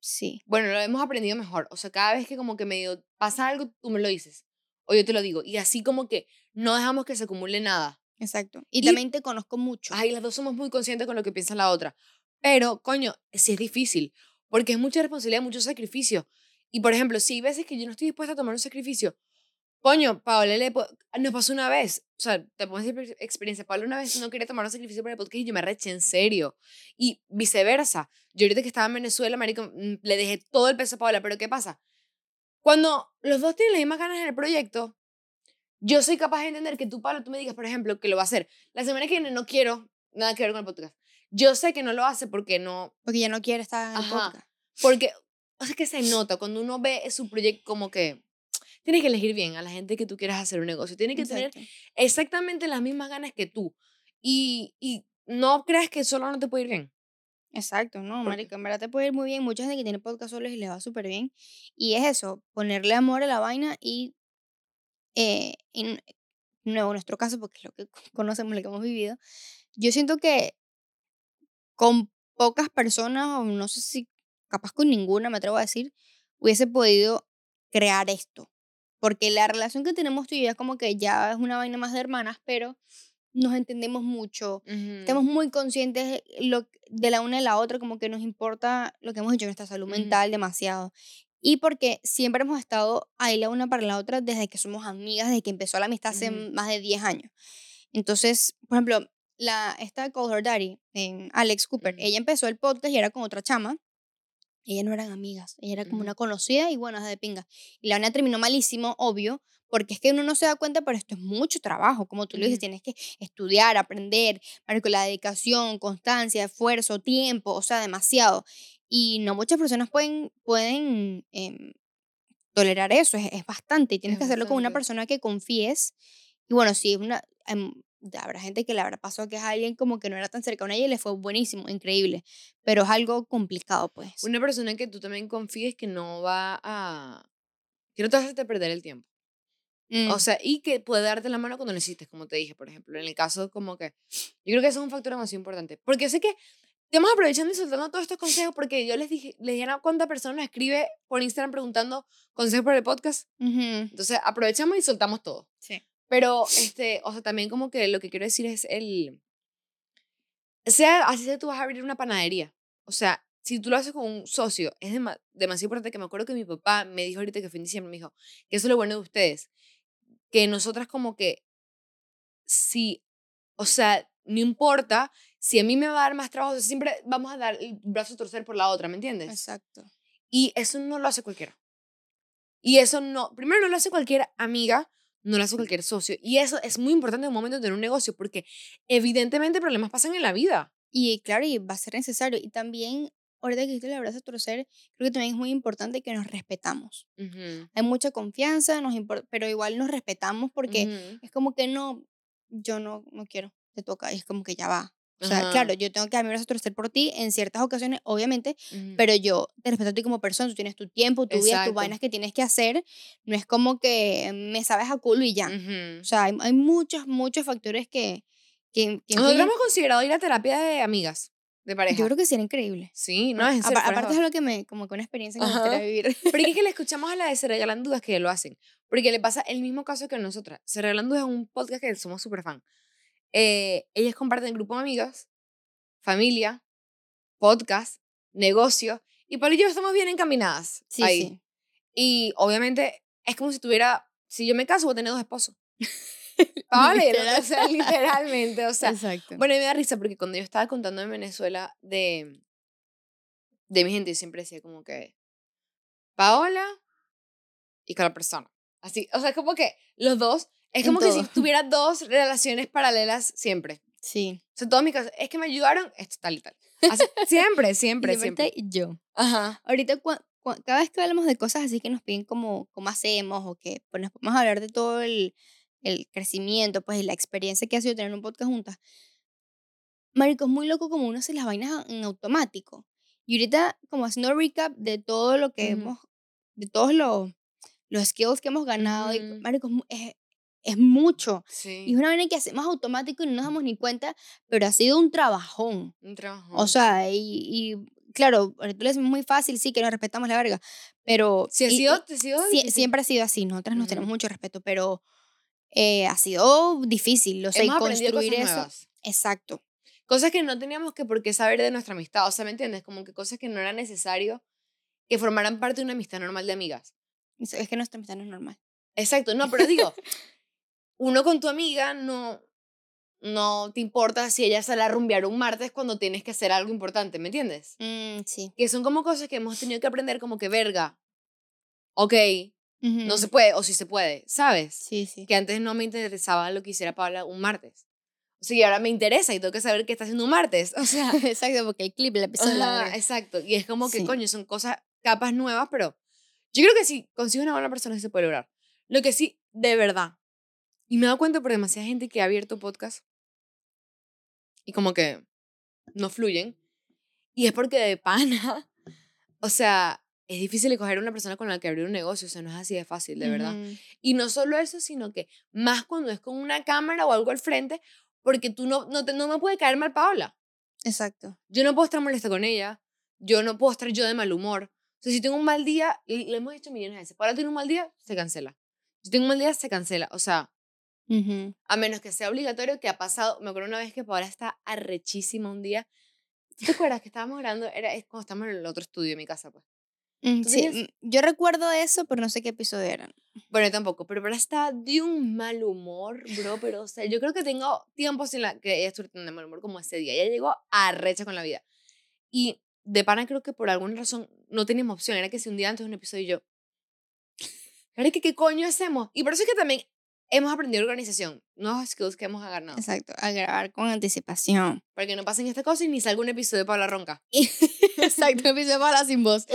Sí. Bueno, lo hemos aprendido mejor. O sea, cada vez que como que medio pasa algo, tú me lo dices. O yo te lo digo. Y así como que no dejamos que se acumule nada. Exacto. Y, Y- también te conozco mucho. Ay, las dos somos muy conscientes con lo que piensa la otra. Pero, coño, sí es difícil. Porque es mucha responsabilidad, mucho sacrificio. Y, por ejemplo, si hay veces que yo no estoy dispuesta a tomar un sacrificio, coño, Paola le nos pasó una vez. O sea, te puedo decir experiencia. Paola una vez no quería tomar un sacrificio para el podcast y yo me reché en serio. Y viceversa. Yo ahorita que estaba en Venezuela, marico, mm, le dejé todo el peso a Paola. Pero ¿qué pasa? Cuando los dos tienen las mismas ganas en el proyecto, yo soy capaz de entender que tú, Pablo, tú me digas, por ejemplo, que lo va a hacer. La semana que viene no quiero nada que ver con el podcast. Yo sé que no lo hace porque no, Porque ya no quiere estar en el Ajá. podcast. porque, o sea, que se nota cuando uno ve su proyecto como que tienes que elegir bien a la gente que tú quieras hacer un negocio. Tiene que tener Exacto. exactamente las mismas ganas que tú. Y, y no creas que solo no te puede ir bien. Exacto, no, marica, en verdad te puede ir muy bien. Mucha gente que tiene podcast solos y le va súper bien. Y es eso, ponerle amor a la vaina y, eh, en nuevo, en nuestro caso, porque es lo que conocemos, lo que hemos vivido, yo siento que con pocas personas, o no sé si capaz con ninguna, me atrevo a decir, hubiese podido crear esto. Porque la relación que tenemos tú y yo es como que ya es una vaina más de hermanas, pero nos entendemos mucho, Estamos muy conscientes de lo, de la una de la otra, como que nos importa lo que hemos hecho, nuestra salud mental demasiado. Y porque siempre hemos estado ahí la una para la otra desde que somos amigas, desde que empezó la amistad hace más de 10 años. Entonces, por ejemplo, la, esta Call Her Daddy, en Alex Cooper, ella empezó el podcast y era con otra chama. Ellas no eran amigas, ella era como una conocida y bueno, de pinga. Y la una terminó malísimo, obvio, porque es que uno no se da cuenta, pero esto es mucho trabajo, como tú lo dices, tienes que estudiar, aprender, con la dedicación, constancia, esfuerzo, tiempo, o sea, demasiado. Y no muchas personas pueden, pueden em, tolerar eso, es, es bastante, y tienes Es que hacerlo con una bastante. persona que confíes. Y bueno, si es una... habrá gente que le habrá pasado que es alguien como que no era tan cercano a ella y le fue buenísimo, increíble, pero es algo complicado, pues. Una persona en que tú también confíes que no va a... que no te vas a perder el tiempo. Mm, O sea, y que puede darte la mano cuando necesites, como te dije, por ejemplo. En el caso, como que. Yo creo que eso es un factor demasiado importante. Porque sé que estamos aprovechando y soltando todos estos consejos porque yo les dije, les dije a cuánta persona nos escribe por Instagram preguntando consejos para el podcast. ujú, Entonces, aprovechamos y soltamos todo. sí. Pero, este, o sea, también como que lo que quiero decir es el. Sea así sea, tú vas a abrir una panadería. O sea, si tú lo haces con un socio, es dema- demasiado importante que me acuerdo que mi papá me dijo ahorita que fue en diciembre, me dijo que eso es lo bueno de ustedes. Que nosotras como que, si, o sea, no importa si a mí me va a dar más trabajo, siempre vamos a dar el brazo a torcer por la otra, ¿me entiendes? Exacto. Y eso no lo hace cualquiera. Y eso no, primero no lo hace cualquier amiga, no lo hace cualquier socio. Y eso es muy importante en un momento de tener un negocio, porque evidentemente problemas pasan en la vida. Y claro, y va a ser necesario. Y también, ahorita que dijiste el abrazo a torcer, creo que también es muy importante que nos respetamos. Hay mucha confianza, nos pero igual nos respetamos porque es como que no, yo no, no quiero, te toca. Y es como que ya va. O sea, Ajá. claro, yo tengo que dar mi brazo a torcer por ti en ciertas ocasiones, obviamente, Ujú. pero yo te respeto a ti como persona, tú tienes tu tiempo, tu vida, Exacto. tus vainas que tienes que hacer. No es como que me sabes a culo y ya. Ujú. O sea, hay, hay muchos, muchos factores que, que, que Nosotros hemos considerado ir a terapia de amigas, de pareja. Yo creo que sería increíble. Sí, no, es en serio, apa- fuera aparte es lo que me, como que una experiencia que me Ajá. gustaría vivir. Pero es que le escuchamos a la de Se Regalan Dudas que lo hacen. Porque le pasa el mismo caso que a nosotras. Se Regalan Dudas es un podcast que somos súper fan. Eh, ellas comparten grupo de amigas, familia, podcast, negocio. Y Pablo y yo estamos bien encaminadas Sí, ahí. sí. Y obviamente es como si tuviera, si yo me caso voy a tener dos esposos. Vale, Literal. o sea, literalmente, o sea. Exacto. Bueno, y me da risa porque cuando yo estaba contando en Venezuela de, de mi gente, yo siempre decía como que Paola y con la persona. Así, o sea, como que los dos, es como que si tuviera dos relaciones paralelas siempre. sí. O sea, todos mis casos, es que me ayudaron, esto tal y tal. Así, siempre, siempre, Y siempre. yo. Ajá. Ahorita, cua- cua- cada vez que hablamos de cosas así que nos piden como cómo hacemos o que pues, nos podemos hablar de todo el, el crecimiento, pues y la experiencia que ha sido tener un podcast juntas. Marico, es muy loco como uno hace las vainas en automático. Y ahorita como haciendo recap de todo lo que Ujú. hemos, de todos los, los skills que hemos ganado, y, Ujú. Marico, es, es, es mucho. Y Sí. es una vaina que hacemos automático y no nos damos ni cuenta, pero ha sido un trabajón. Un trabajo. O sea, y, y claro, decimos muy fácil, sí, que nos respetamos la verga, pero... si ha y- sido, y ha sido siempre ha sido así, nosotras nos tenemos mucho respeto, pero eh, ha sido difícil, o sea, y Hemos aprendido construir cosas eso. nuevas. Exacto. Cosas que no teníamos que por qué saber de nuestra amistad. O sea, ¿me entiendes? Como que cosas que no era necesario que formaran parte de una amistad normal de amigas. Es es que nuestra amistad no es normal. Exacto, no, pero digo, uno con tu amiga no, no te importa si ella sale a rumbear un martes cuando tienes que hacer algo importante, ¿me entiendes? Mm, sí. Que son como cosas que hemos tenido que aprender como que verga. Ok, no se puede o sí se puede, ¿sabes? Sí, sí. Que antes no me interesaba lo que hiciera Paula un martes. O sea, y ahora me interesa y tengo que saber qué está haciendo un martes. O sea, Exacto, porque el clip, el episodio, la exacto. Y es como que, Sí. coño, son cosas, capas nuevas, pero yo creo que si consigues una buena persona se puede lograr. Lo que sí, de verdad, y me he dado cuenta por demasiada gente que ha abierto podcast y como que no fluyen, y es porque de pana, o sea, es difícil escoger una persona con la que abrir un negocio, o sea, no es así de fácil, de verdad. Ujú. Y no solo eso, sino que más cuando es con una cámara o algo al frente, porque tú no, no, te, no me puede caer mal Paola. Exacto. Yo no puedo estar molesta con ella. Yo no puedo estar yo de mal humor. O sea, si tengo un mal día, y lo hemos dicho millones de veces, para tener un mal día, se cancela. Si tengo un mal día, se cancela. O sea, Ujú. a menos que sea obligatorio, que ha pasado, me acuerdo una vez que Paola está arrechísima un día. ¿Tú te acuerdas que estábamos grabando? Era es cuando estábamos en el otro estudio de mi casa, pues. Mm, ¿Tú sí, tenías- mm, yo recuerdo eso, pero no sé qué episodio eran. Bueno, tampoco, pero Paola está de un mal humor, bro, pero, o sea, yo creo que tengo tiempos en la que ella estuvo tan de mal humor como ese día. Ella llegó arrecha con la vida. Y de pana creo que por alguna razón no teníamos opción. Era que si un día antes de un episodio yo... ¿qué coño hacemos? Y por eso es que también hemos aprendido organización. Nuevos skills que hemos agarrado. Exacto, a grabar con anticipación. Para que no pasen estas cosas y ni salga un episodio de Paula Ronca. Exacto, un episodio para sin voz.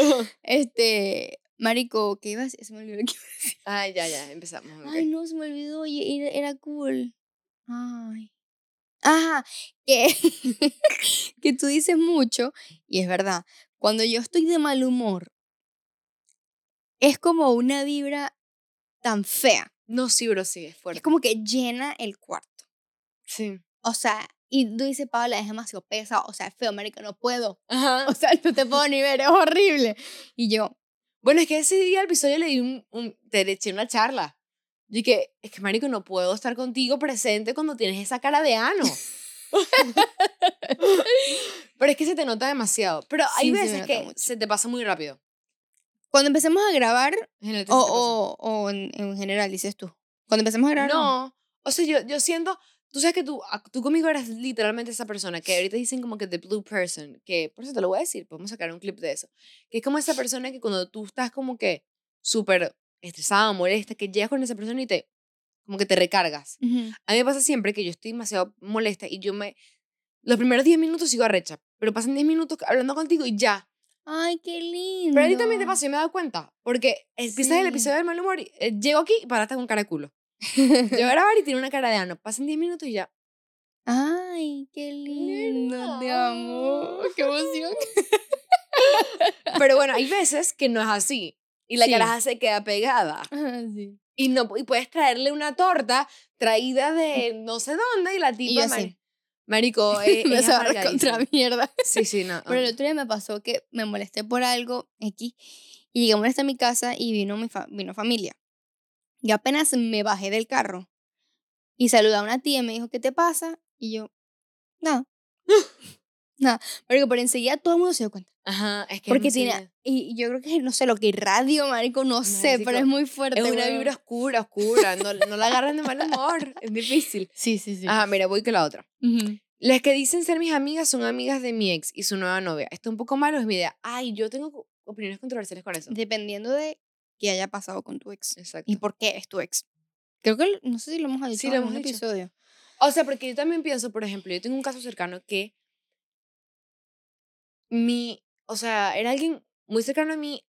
Este, Marico, ¿qué iba a decir? Se me olvidó qué iba a decir. Ay, ya, ya, empezamos. Ay, no, se me olvidó. Oye, era, era cool. Ay. Ajá, que, que tú dices mucho, y es verdad, cuando yo estoy de mal humor, es como una vibra tan fea. No, sí, bro, sí, es fuerte. Es como que llena el cuarto. Sí. O sea, y tú dices, Paola, es demasiado pesado. O sea, es feo, marico, no puedo. Ajá. O sea, no te puedo ni ver, es horrible. Y yo, Bueno, es que ese día al episodio le di un, un te eché una charla. Y que, es que, marico, no puedo estar contigo presente cuando tienes esa cara de ano. Pero es que se te nota demasiado. Pero hay Sí, veces que mucho. se te pasa muy rápido. Cuando empecemos a grabar, Generalmente o, o, o en, en general, dices tú. Cuando empecemos a grabar, No, o sea, yo, yo siento, tú sabes que tú, a- tú conmigo eras literalmente esa persona que ahorita dicen como que the blue person, que por eso te lo voy a decir, podemos sacar un clip de eso, que es como esa persona que cuando tú estás como que súper estresada, molesta, que llegas con esa persona y te, como que te recargas. Ujú. A mí me pasa siempre que yo estoy demasiado molesta y yo me, los primeros 10 minutos sigo arrecha, pero pasan 10 minutos hablando contigo y ya. Ay, qué lindo. Pero a ti también te pasa, yo me he dado cuenta, porque empiezas el Sí. episodio del mal humor y eh, llego aquí y paraste con cara de culo. Yo grabar y tiene una cara de ano. Pasan 10 minutos y ya. Ay, qué lindo, te amo. Qué emoción. Pero bueno, hay veces que no es así. Y la Sí. caraja se queda pegada. Ah, sí. Y, no, y puedes traerle una torta traída de no sé dónde y la tipa, así. Mari- marico, es, me es sabe contra amargadísima. mierda. Sí, sí, no. Pero el otro día me pasó que me molesté por algo X y llegué a molestar a mi casa y vino mi fa- vino familia. Y apenas me bajé del carro y saludé a una tía y me dijo, ¿qué te pasa? Y yo, nada. nada. Pero por enseguida todo el mundo se dio cuenta. Ajá, es que Porque es, tiene, y y yo creo que, no sé, lo que irradio, marico, no sé, pero es muy fuerte. es una vibra oscura, oscura. No, no la agarran de mal humor. Es difícil. Sí, sí, sí. Ajá, mira, voy con la otra. Ujú. Las que dicen ser mis amigas son amigas de mi ex y su nueva novia. Esto un poco malo es mi idea. Ay, yo tengo opiniones controversiales con eso. Dependiendo de qué haya pasado con tu ex. Exacto. ¿Y por qué es tu ex? Creo que, no sé si lo hemos dicho Sí, en lo hemos dicho. episodio. O sea, porque yo también pienso, por ejemplo, yo tengo un caso cercano que mi, o sea, era alguien muy cercano a mí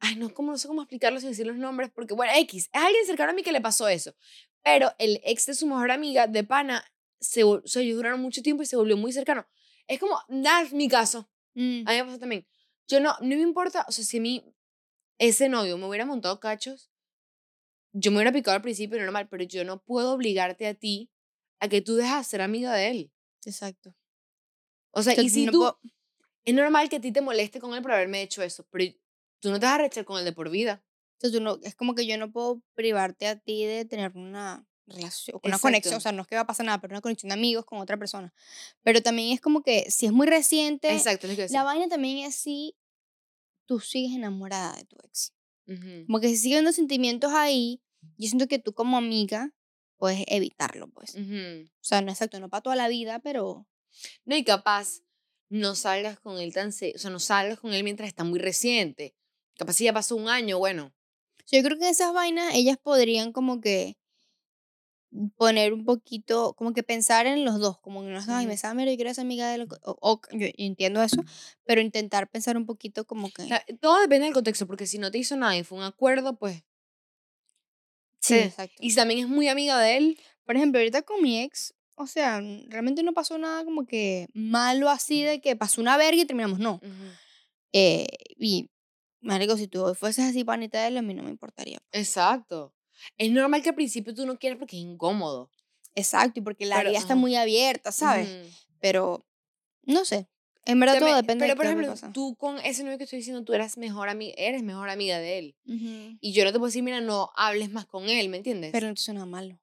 Ay, no, ¿cómo, no sé cómo explicarlo sin decir los nombres, porque, bueno, X, es alguien cercano a mí que le pasó eso. Pero el ex de su mejor amiga, de pana, se, vol- o sea, ellos duraron mucho tiempo y se volvió muy cercano. Es como, es mi caso. Mm, A mí me pasó también. Yo no, no me importa, o sea, si a mí ese novio me hubiera montado cachos, yo me hubiera picado al principio, normal, pero yo no puedo obligarte a ti a que tú dejas de ser amiga de él. Exacto. O sea, O sea, y si no tú, puedo- es normal que a ti te moleste con él por haberme hecho eso, pero tú no te vas a rechazar con él de por vida. sea, tú no- es como que yo no puedo privarte a ti de tener una relación, una Exacto. conexión, o sea, no es que va a pasar nada, pero una conexión de amigos con otra persona. Pero también es como que si es muy reciente, Exacto, es lo que la vaina también es si tú sigues enamorada de tu ex. Ujú, Como que si siguen los sentimientos ahí, yo siento que tú como amiga puedes evitarlo, pues. ujú. O sea, no exacto, no para toda la vida, pero No, y capaz no salgas con él tan, se- o sea, no salgas con él mientras está muy reciente. Capaz si ya pasó un año, bueno. yo creo que esas vainas ellas podrían como que poner un poquito, como que pensar en los dos, como que no es, ay, me Ujú. sabe, mira, yo quiero ser amiga de él", o, o- yo entiendo eso, pero intentar pensar un poquito como que... Todo depende del contexto, porque si no te hizo nada y fue un acuerdo, pues. sí, sí. exacto. Y también es muy amiga de él. Por ejemplo, ahorita con mi ex, o sea, realmente no pasó nada como que malo así de que pasó una verga y terminamos, no. Ujú. Eh, y, marico, si tú fueses así panita de él, a mí no me importaría. Exacto. Es normal que al principio tú no quieras porque es incómodo. Exacto, y porque la Pero, vida está ajá. muy abierta, ¿sabes? Ujú. Pero, no sé. En verdad todo También- depende pero de por ejemplo, cosa. tú con ese novio que estoy diciendo, tú eras mejor amiga, eres mejor amiga de él. Y yo no te puedo decir, mira, no hables más con él, ¿me entiendes? Pero no te hizo nada malo.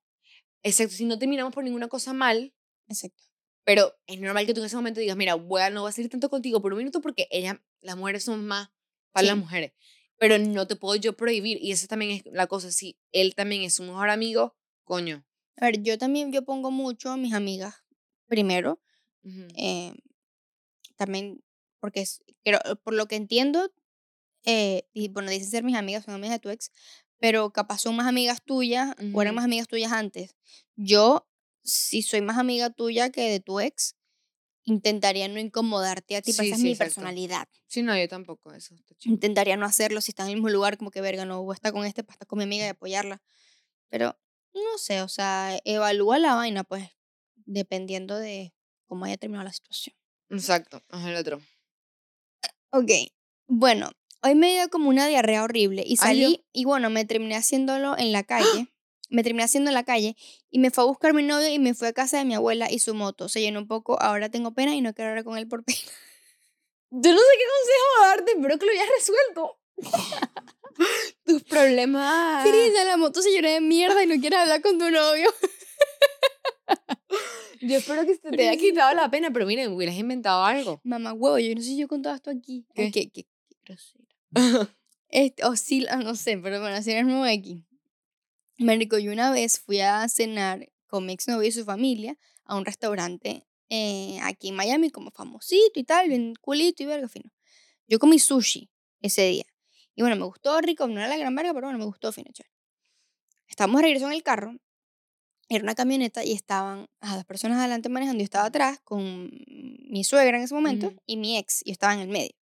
Exacto, si no terminamos por ninguna cosa mal, Exacto. pero es normal que tú en ese momento digas, mira, voy a, no voy a salir tanto contigo por un minuto porque ella, las mujeres son más para las Sí. mujeres. Pero no te puedo yo prohibir. Y eso también es la cosa. Si él también es su mejor amigo, coño. A ver, yo también, yo pongo mucho a mis amigas primero. Eh, también, porque es, creo, por lo que entiendo, eh, y bueno, dicen ser mis amigas, son amigas de tu ex, pero capaz son más amigas tuyas o eran más amigas tuyas antes. Yo, si soy más amiga tuya que de tu ex, intentaría no incomodarte a ti, Sí, esa es mi exacto. personalidad. Sí, no, yo tampoco. Eso. Intentaría no hacerlo si está en el mismo lugar, como que verga, no voy a estar con este para estar con mi amiga y apoyarla. Pero, no sé, o sea, evalúa la vaina, pues, dependiendo de cómo haya terminado la situación. Exacto. Ajá, el otro. Ok, bueno, hoy me dio como una diarrea horrible y Ay, salí y bueno, me terminé haciéndolo en la calle. Me terminé haciendo en la calle y me fue a buscar mi novio y me fui a casa de mi abuela y su moto se llenó un poco. Ahora tengo pena y no quiero hablar con él por pena. Yo no sé qué consejo darte, espero que lo hayas resuelto. Tus problemas. Crisa, la moto se llenó de mierda y no quieres hablar con tu novio. Yo espero que se te haya quitado la pena, pero miren, hubieras inventado algo. Mamá, huevo, yo no sé si yo he contado esto aquí. ¿Qué? qué, qué, qué grosera. Este, o sí, ah, no sé, pero bueno, si eres nuevo aquí. Marico, yo una vez fui a cenar con mi exnovio y su familia a un restaurante eh, aquí en Miami, como famosito y tal, bien culito y verga fino. Yo comí sushi ese día. Y bueno, me gustó rico, no era la gran verga, pero bueno, me gustó fino, chévere. Estábamos regreso en el carro, era una camioneta y estaban a dos personas adelante manejando. Yo estaba atrás con mi suegra en ese momento y mi ex, y yo estaba en el medio.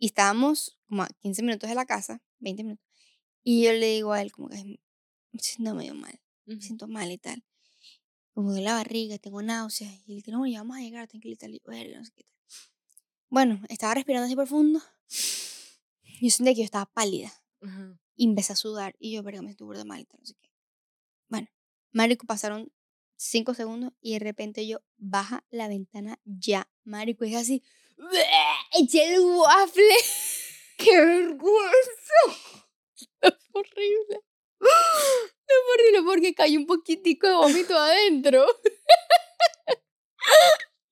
Y estábamos como a 15 minutos de la casa, 20 minutos. Y yo le digo a él, como que "Ay, me siento medio mal, me siento mal y tal. Como de la barriga, tengo náuseas. Y él que no, ya vamos a llegar, tranquilita. Y yo, "Verga, no sé qué tal". Bueno, estaba respirando así profundo. Yo sentía que yo estaba pálida. Ajá. Y empecé a sudar. Y yo, verga, me siento burda mal y tal, no sé qué. Bueno, marico, pasaron cinco segundos y de repente yo, baja la ventana ya. Marico, es así, eché el waffle. ¡Qué vergüenza! Fue horrible. Fue horrible porque cayó un poquitico de vómito adentro.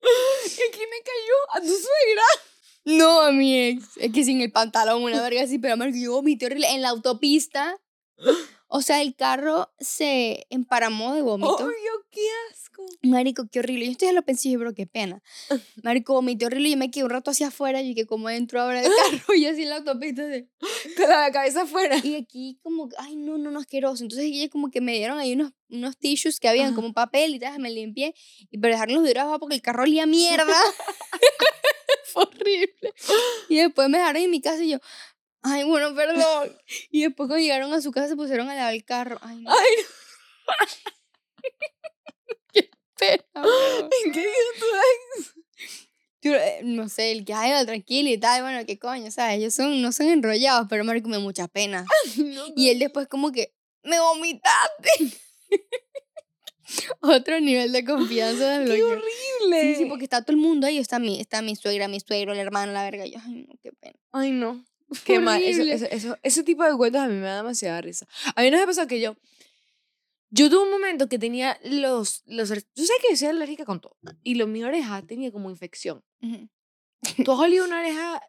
¿Y aquí me cayó? ¿A tu suegra? No, a mi ex. Es que sin el pantalón, una verga así, pero marico, yo vomité horrible en la autopista. O sea, el carro se emparamó de vómito. ¡Obvio, qué asco! Marico, qué horrible. Yo esto ya lo pensé, y dije, pero qué pena. Marico, vomité horrible y yo me quedé un rato hacia afuera y que como entro ahora del carro y así en la autopista. Con la cabeza afuera. Y aquí como, ay, no, no, no, asqueroso. Entonces ellos como que me dieron ahí unos, unos tissues que habían Ajá. como papel y tal, me limpié. Y pero dejaron los vidrios abajo porque el carro olía a mierda. Fue horrible. Y después me dejaron en mi casa y yo, Ay, bueno, perdón. Y después cuando llegaron a su casa se pusieron a lavar el carro. Ay, no. Ay, Pero, no. ¿En qué día tú ex? Yo, eh, no sé, el que ay, no, tranquilo y tal, bueno, qué coño, ¿sabes? Ellos son, no son enrollados, pero marico, me da mucha pena. No, Y él después como que, me vomitaste. Otro nivel de confianza ¡Qué horrible! Sí, sí, porque está todo el mundo ahí, está mi, está mi suegra, mi suegro, el hermano, la verga. Yo, ay, no, qué pena. Ay, no. Qué mal. Eso, Horrible. eso, eso- ese tipo de cuentos a mí me da demasiada risa. A mí no me pasó que yo. Yo tuve un momento que tenía los. los tú sabes que yo soy alérgica con todo. Y lo, mi oreja tenía como infección. Ujú. ¿Tú has olido una oreja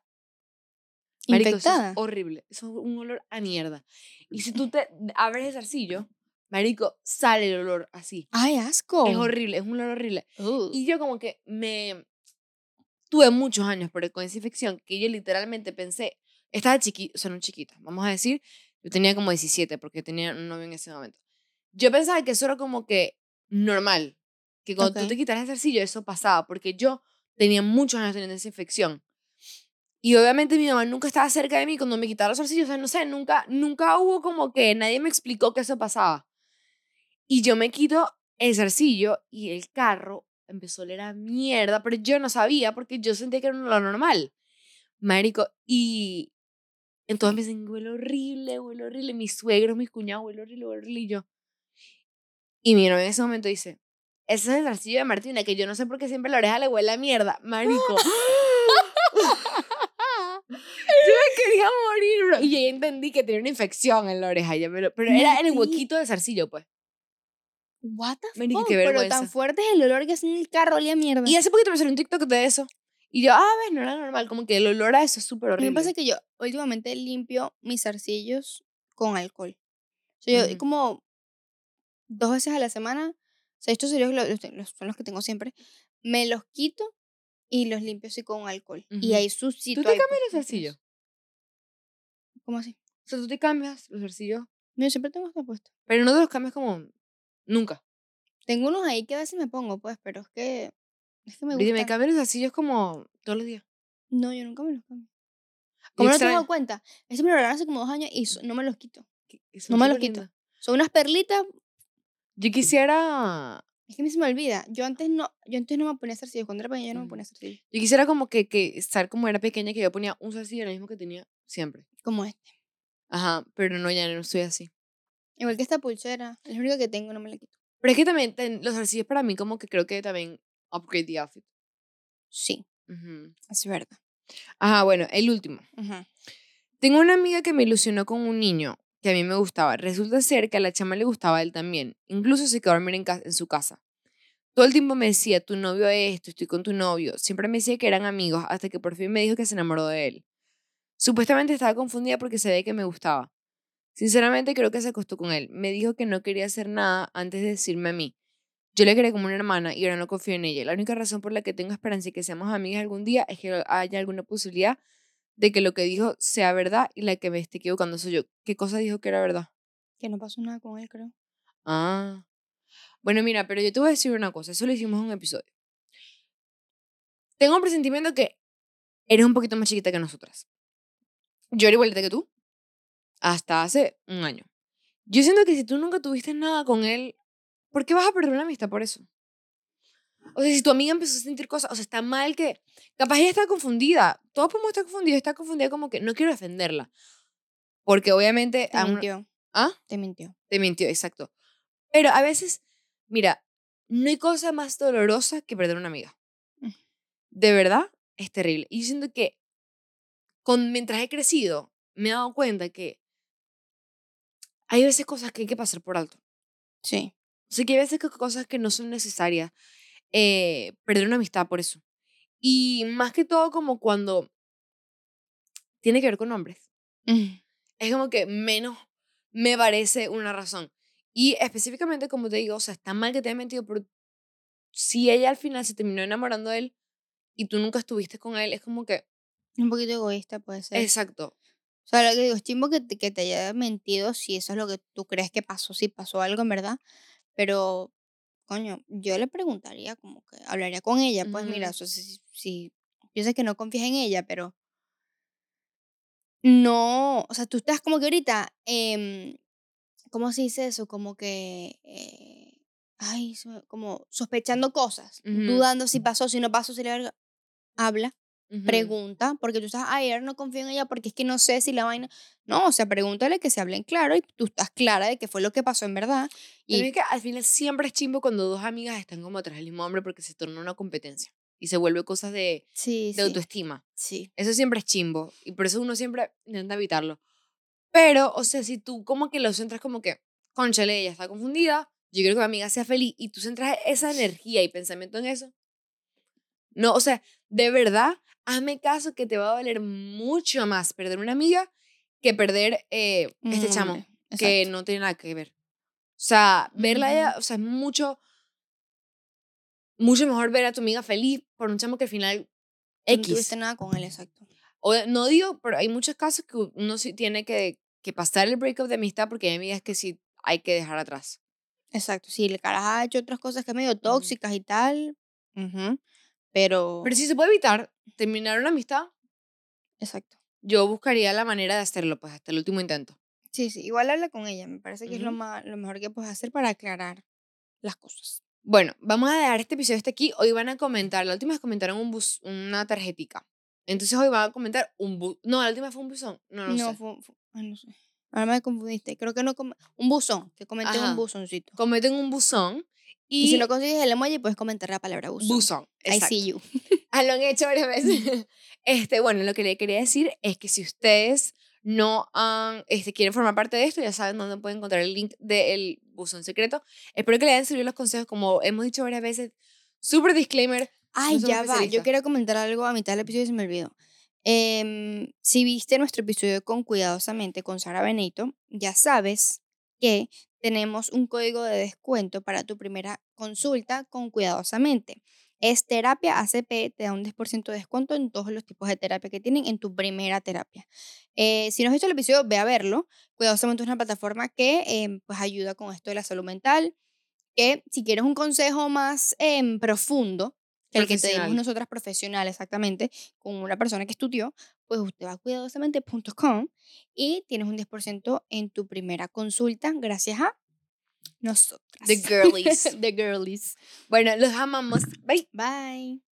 Marico, eso es Infectada. horrible. Eso es un olor a mierda. Y si tú te abres el zarcillo, marico, sale el olor así. Ay, asco. Es horrible, es un olor horrible. Uh. Y yo como que me... Tuve muchos años pero con esa infección que yo literalmente pensé, estaba chiquita, o sea, no chiquita, vamos a decir, yo tenía como 17 porque tenía un novio en ese momento. Yo pensaba que eso era como que normal, que cuando Ok. tú te quitas el zarcillo eso pasaba, porque yo tenía muchos años teniendo esa infección. Y obviamente mi mamá nunca estaba cerca de mí cuando me quitaba los zarcillos, o sea, no sé, nunca, nunca hubo como que nadie me explicó que eso pasaba. Y yo me quito el zarcillo y el carro empezó a oler a mierda, pero yo no sabía porque yo sentía que era lo normal. Marico, y entonces me dicen, huele horrible, huele horrible. Mis suegros, mis cuñados, huele horrible, huele horrible. Y yo. Y mi novio en ese momento dice, ese es el zarcillo de Martina, que yo no sé por qué siempre la oreja le huele a mierda. Marico. yo me quería morir, bro. Y yo ya entendí que tenía una infección en la oreja. ya me lo- pero era en el huequito del zarcillo, pues. What the fuck? Pero tan fuerte es el olor que hace en el carro, olía a mierda. Y hace poquito me salió un TikTok de eso. Y yo, ah, ves, no era normal. Como que el olor a eso es súper horrible. me pasa que yo últimamente limpio mis zarcillos con alcohol. O sea, yo Ujú. como dos veces a la semana, o sea, estos los- son los que tengo siempre, me los quito y los limpio así con alcohol. Y Ujú. ahí sucito. ¿Tú te cambias los zarcillos? ¿Cómo así? O sea, tú te cambias los zarcillos, No, siempre tengo esto puesto. pero no te los cambias como nunca. Tengo unos ahí que a veces me pongo, pues, pero es que, es que me gusta. me cambias los zarcillos como todos los días. No, yo nunca me los cambio. Y Como no te dado cuenta, eso me lo regalaron hace como dos años y no me los quito. No me los súper quito. Son unas perlitas. Yo quisiera, Es que a mí se me olvida. Yo antes no, yo antes no me ponía zarcillos. Cuando era pequeña yo no me Mm. ponía zarcillos. yo quisiera como que, que estar como era pequeña, que yo ponía un zarcillo, el mismo que tenía siempre. Como este. Ajá, pero no, ya no estoy así. Igual que esta pulsera. Es la única que tengo, no me la quito. Pero es que también ten- los zarcillos para mí como que creo que también upgrade the outfit. Sí, Ujú. es verdad. Ajá, bueno, el último. Ujú. Tengo una amiga que me ilusionó con un niño que a mí me gustaba. Resulta ser que a la chama le gustaba a él también. Incluso se quedó a dormir en, su casa. Todo el tiempo me decía, tu novio es esto, estoy con tu novio. Siempre me decía que eran amigos hasta que por fin me dijo que se enamoró de él. Supuestamente estaba confundida porque sabía que me gustaba. Sinceramente creo que se acostó con él. Me dijo que no quería hacer nada antes de decirme a mí. Yo le quería como una hermana y ahora no confío en ella. La única razón por la que tengo esperanza de que seamos amigas algún día es que haya alguna posibilidad de que lo que dijo sea verdad y la que me esté equivocando soy yo. ¿Qué cosa dijo que era verdad? Que no pasó nada con él, creo. Ah. Bueno, mira, pero yo te voy a decir una cosa. Eso lo hicimos en un episodio. Tengo un presentimiento que eres un poquito más chiquita que nosotras. Yo era igualita que tú. Hasta hace un año. Yo siento que si tú nunca tuviste nada con él, ¿por qué vas a perder una amistad por eso? O sea, si tu amiga empezó a sentir cosas, o sea, está mal que. Capaz ella está confundida. Todos podemos estar confundidos. Está confundida como que no quiero defenderla. Porque obviamente. Te mintió. ¿Ah? Te mintió. Te mintió, exacto. Pero a veces, mira, no hay cosa más dolorosa que perder una amiga. Mm. De verdad, es terrible. Y yo siento que con, mientras he crecido, me he dado cuenta que hay veces cosas que hay que pasar por alto. Sí. O sea, que hay veces que cosas que no son necesarias. Eh, perder una amistad por eso. Y más que todo como cuando tiene que ver con hombres. Mm. es como que menos me parece una razón. Y específicamente, como te digo, o sea, está mal que te haya mentido, pero si ella al final se terminó enamorando de él y tú nunca estuviste con él, es como que, Un poquito egoísta puede ser. exacto, O sea, lo que digo, es chimbo que que te haya mentido si eso es lo que tú crees que pasó, si pasó algo en verdad. Pero, coño, yo le preguntaría, como que hablaría con ella. Pues mira, o Ujú. sea, si, si- yo sé que no confías en ella, pero no, o sea, tú estás como que ahorita, em, ¿cómo se dice eso? Como que, eh, ay, como sospechando cosas, dudando si pasó, si no pasó, si la verga. Ujú. pregunta, porque tú estás, ay, ahora no confío en ella porque es que no sé si la vaina. No, o sea, pregúntale que se hablen claro y tú estás clara de que fue lo que pasó en verdad. Y es que al final siempre es chimbo cuando dos amigas están como atrás del mismo hombre porque se torna una competencia y se vuelve cosas de, sí, de sí, autoestima. sí. Eso siempre es chimbo y por eso uno siempre intenta evitarlo. Pero, o sea, si tú como que lo centras como que, conchale, ella está confundida, yo quiero que mi amiga sea feliz y tú centras esa energía y pensamiento en eso. No, o sea, de verdad, hazme caso que te va a doler mucho más perder una amiga que perder eh, este chamo que no tiene nada que ver. O sea, verla ella, o sea, es mucho, mucho mejor ver a tu amiga feliz por un chamo que al final Tú no X. tuviste nada con él, exacto. O, no digo, pero hay muchos casos que uno sí tiene que, que pasar el breakup de amistad porque hay amigas que sí hay que dejar atrás. Exacto. Si el carajo ha hecho otras cosas que medio tóxicas y tal, ujú, pero, Pero si se puede evitar terminar una amistad, exacto. yo buscaría la manera de hacerlo, pues hasta el último intento. Sí, sí, igual habla con ella, me parece que es lo, Ujú. más, lo mejor que puedes hacer para aclarar las cosas. Bueno, vamos a dejar este episodio hasta aquí. Hoy van a comentar, la última vez comentaron un bus, una tarjetica. Entonces hoy van a comentar un bus. No, la última fue un buzón. No, no, No, sé. fue- ay, no sé. Ahora me confundiste. Creo que no. com- Un buzón, que comenté Ajá. un buzoncito. Cometen un buzón Y, y, si no consigues el emoji, puedes comentar la palabra buzón. buzón. I exacto. see you. Ah, lo han hecho varias veces. Este, bueno, lo que le quería decir es que si ustedes no han, este, quieren formar parte de esto, ya saben dónde pueden encontrar el link del buzón secreto. Espero que le hayan servido los consejos, como hemos dicho varias veces. Super disclaimer. Ay, somos ya va. Yo quiero comentar algo a mitad del episodio y se me olvidó. Em, si viste nuestro episodio con Cuidadosamente con Sara Benito, ya sabes que tenemos un código de descuento para tu primera consulta con Cuidadosamente. Es terapia ACP, te da un 10% de descuento en todos los tipos de terapia que tienen en tu primera terapia. Eh, si no has visto el episodio, ve a verlo. Cuidadosamente es una plataforma que em, pues ayuda con esto de la salud mental, que si quieres un consejo más em, profundo, el que te dimos nosotras profesional exactamente, con una persona que estudió, pues usted va a cuidadosamente.com y tienes un 10% en tu primera consulta gracias a nosotras. The girlies. The girlies. Bueno, los amamos. Bye. Bye.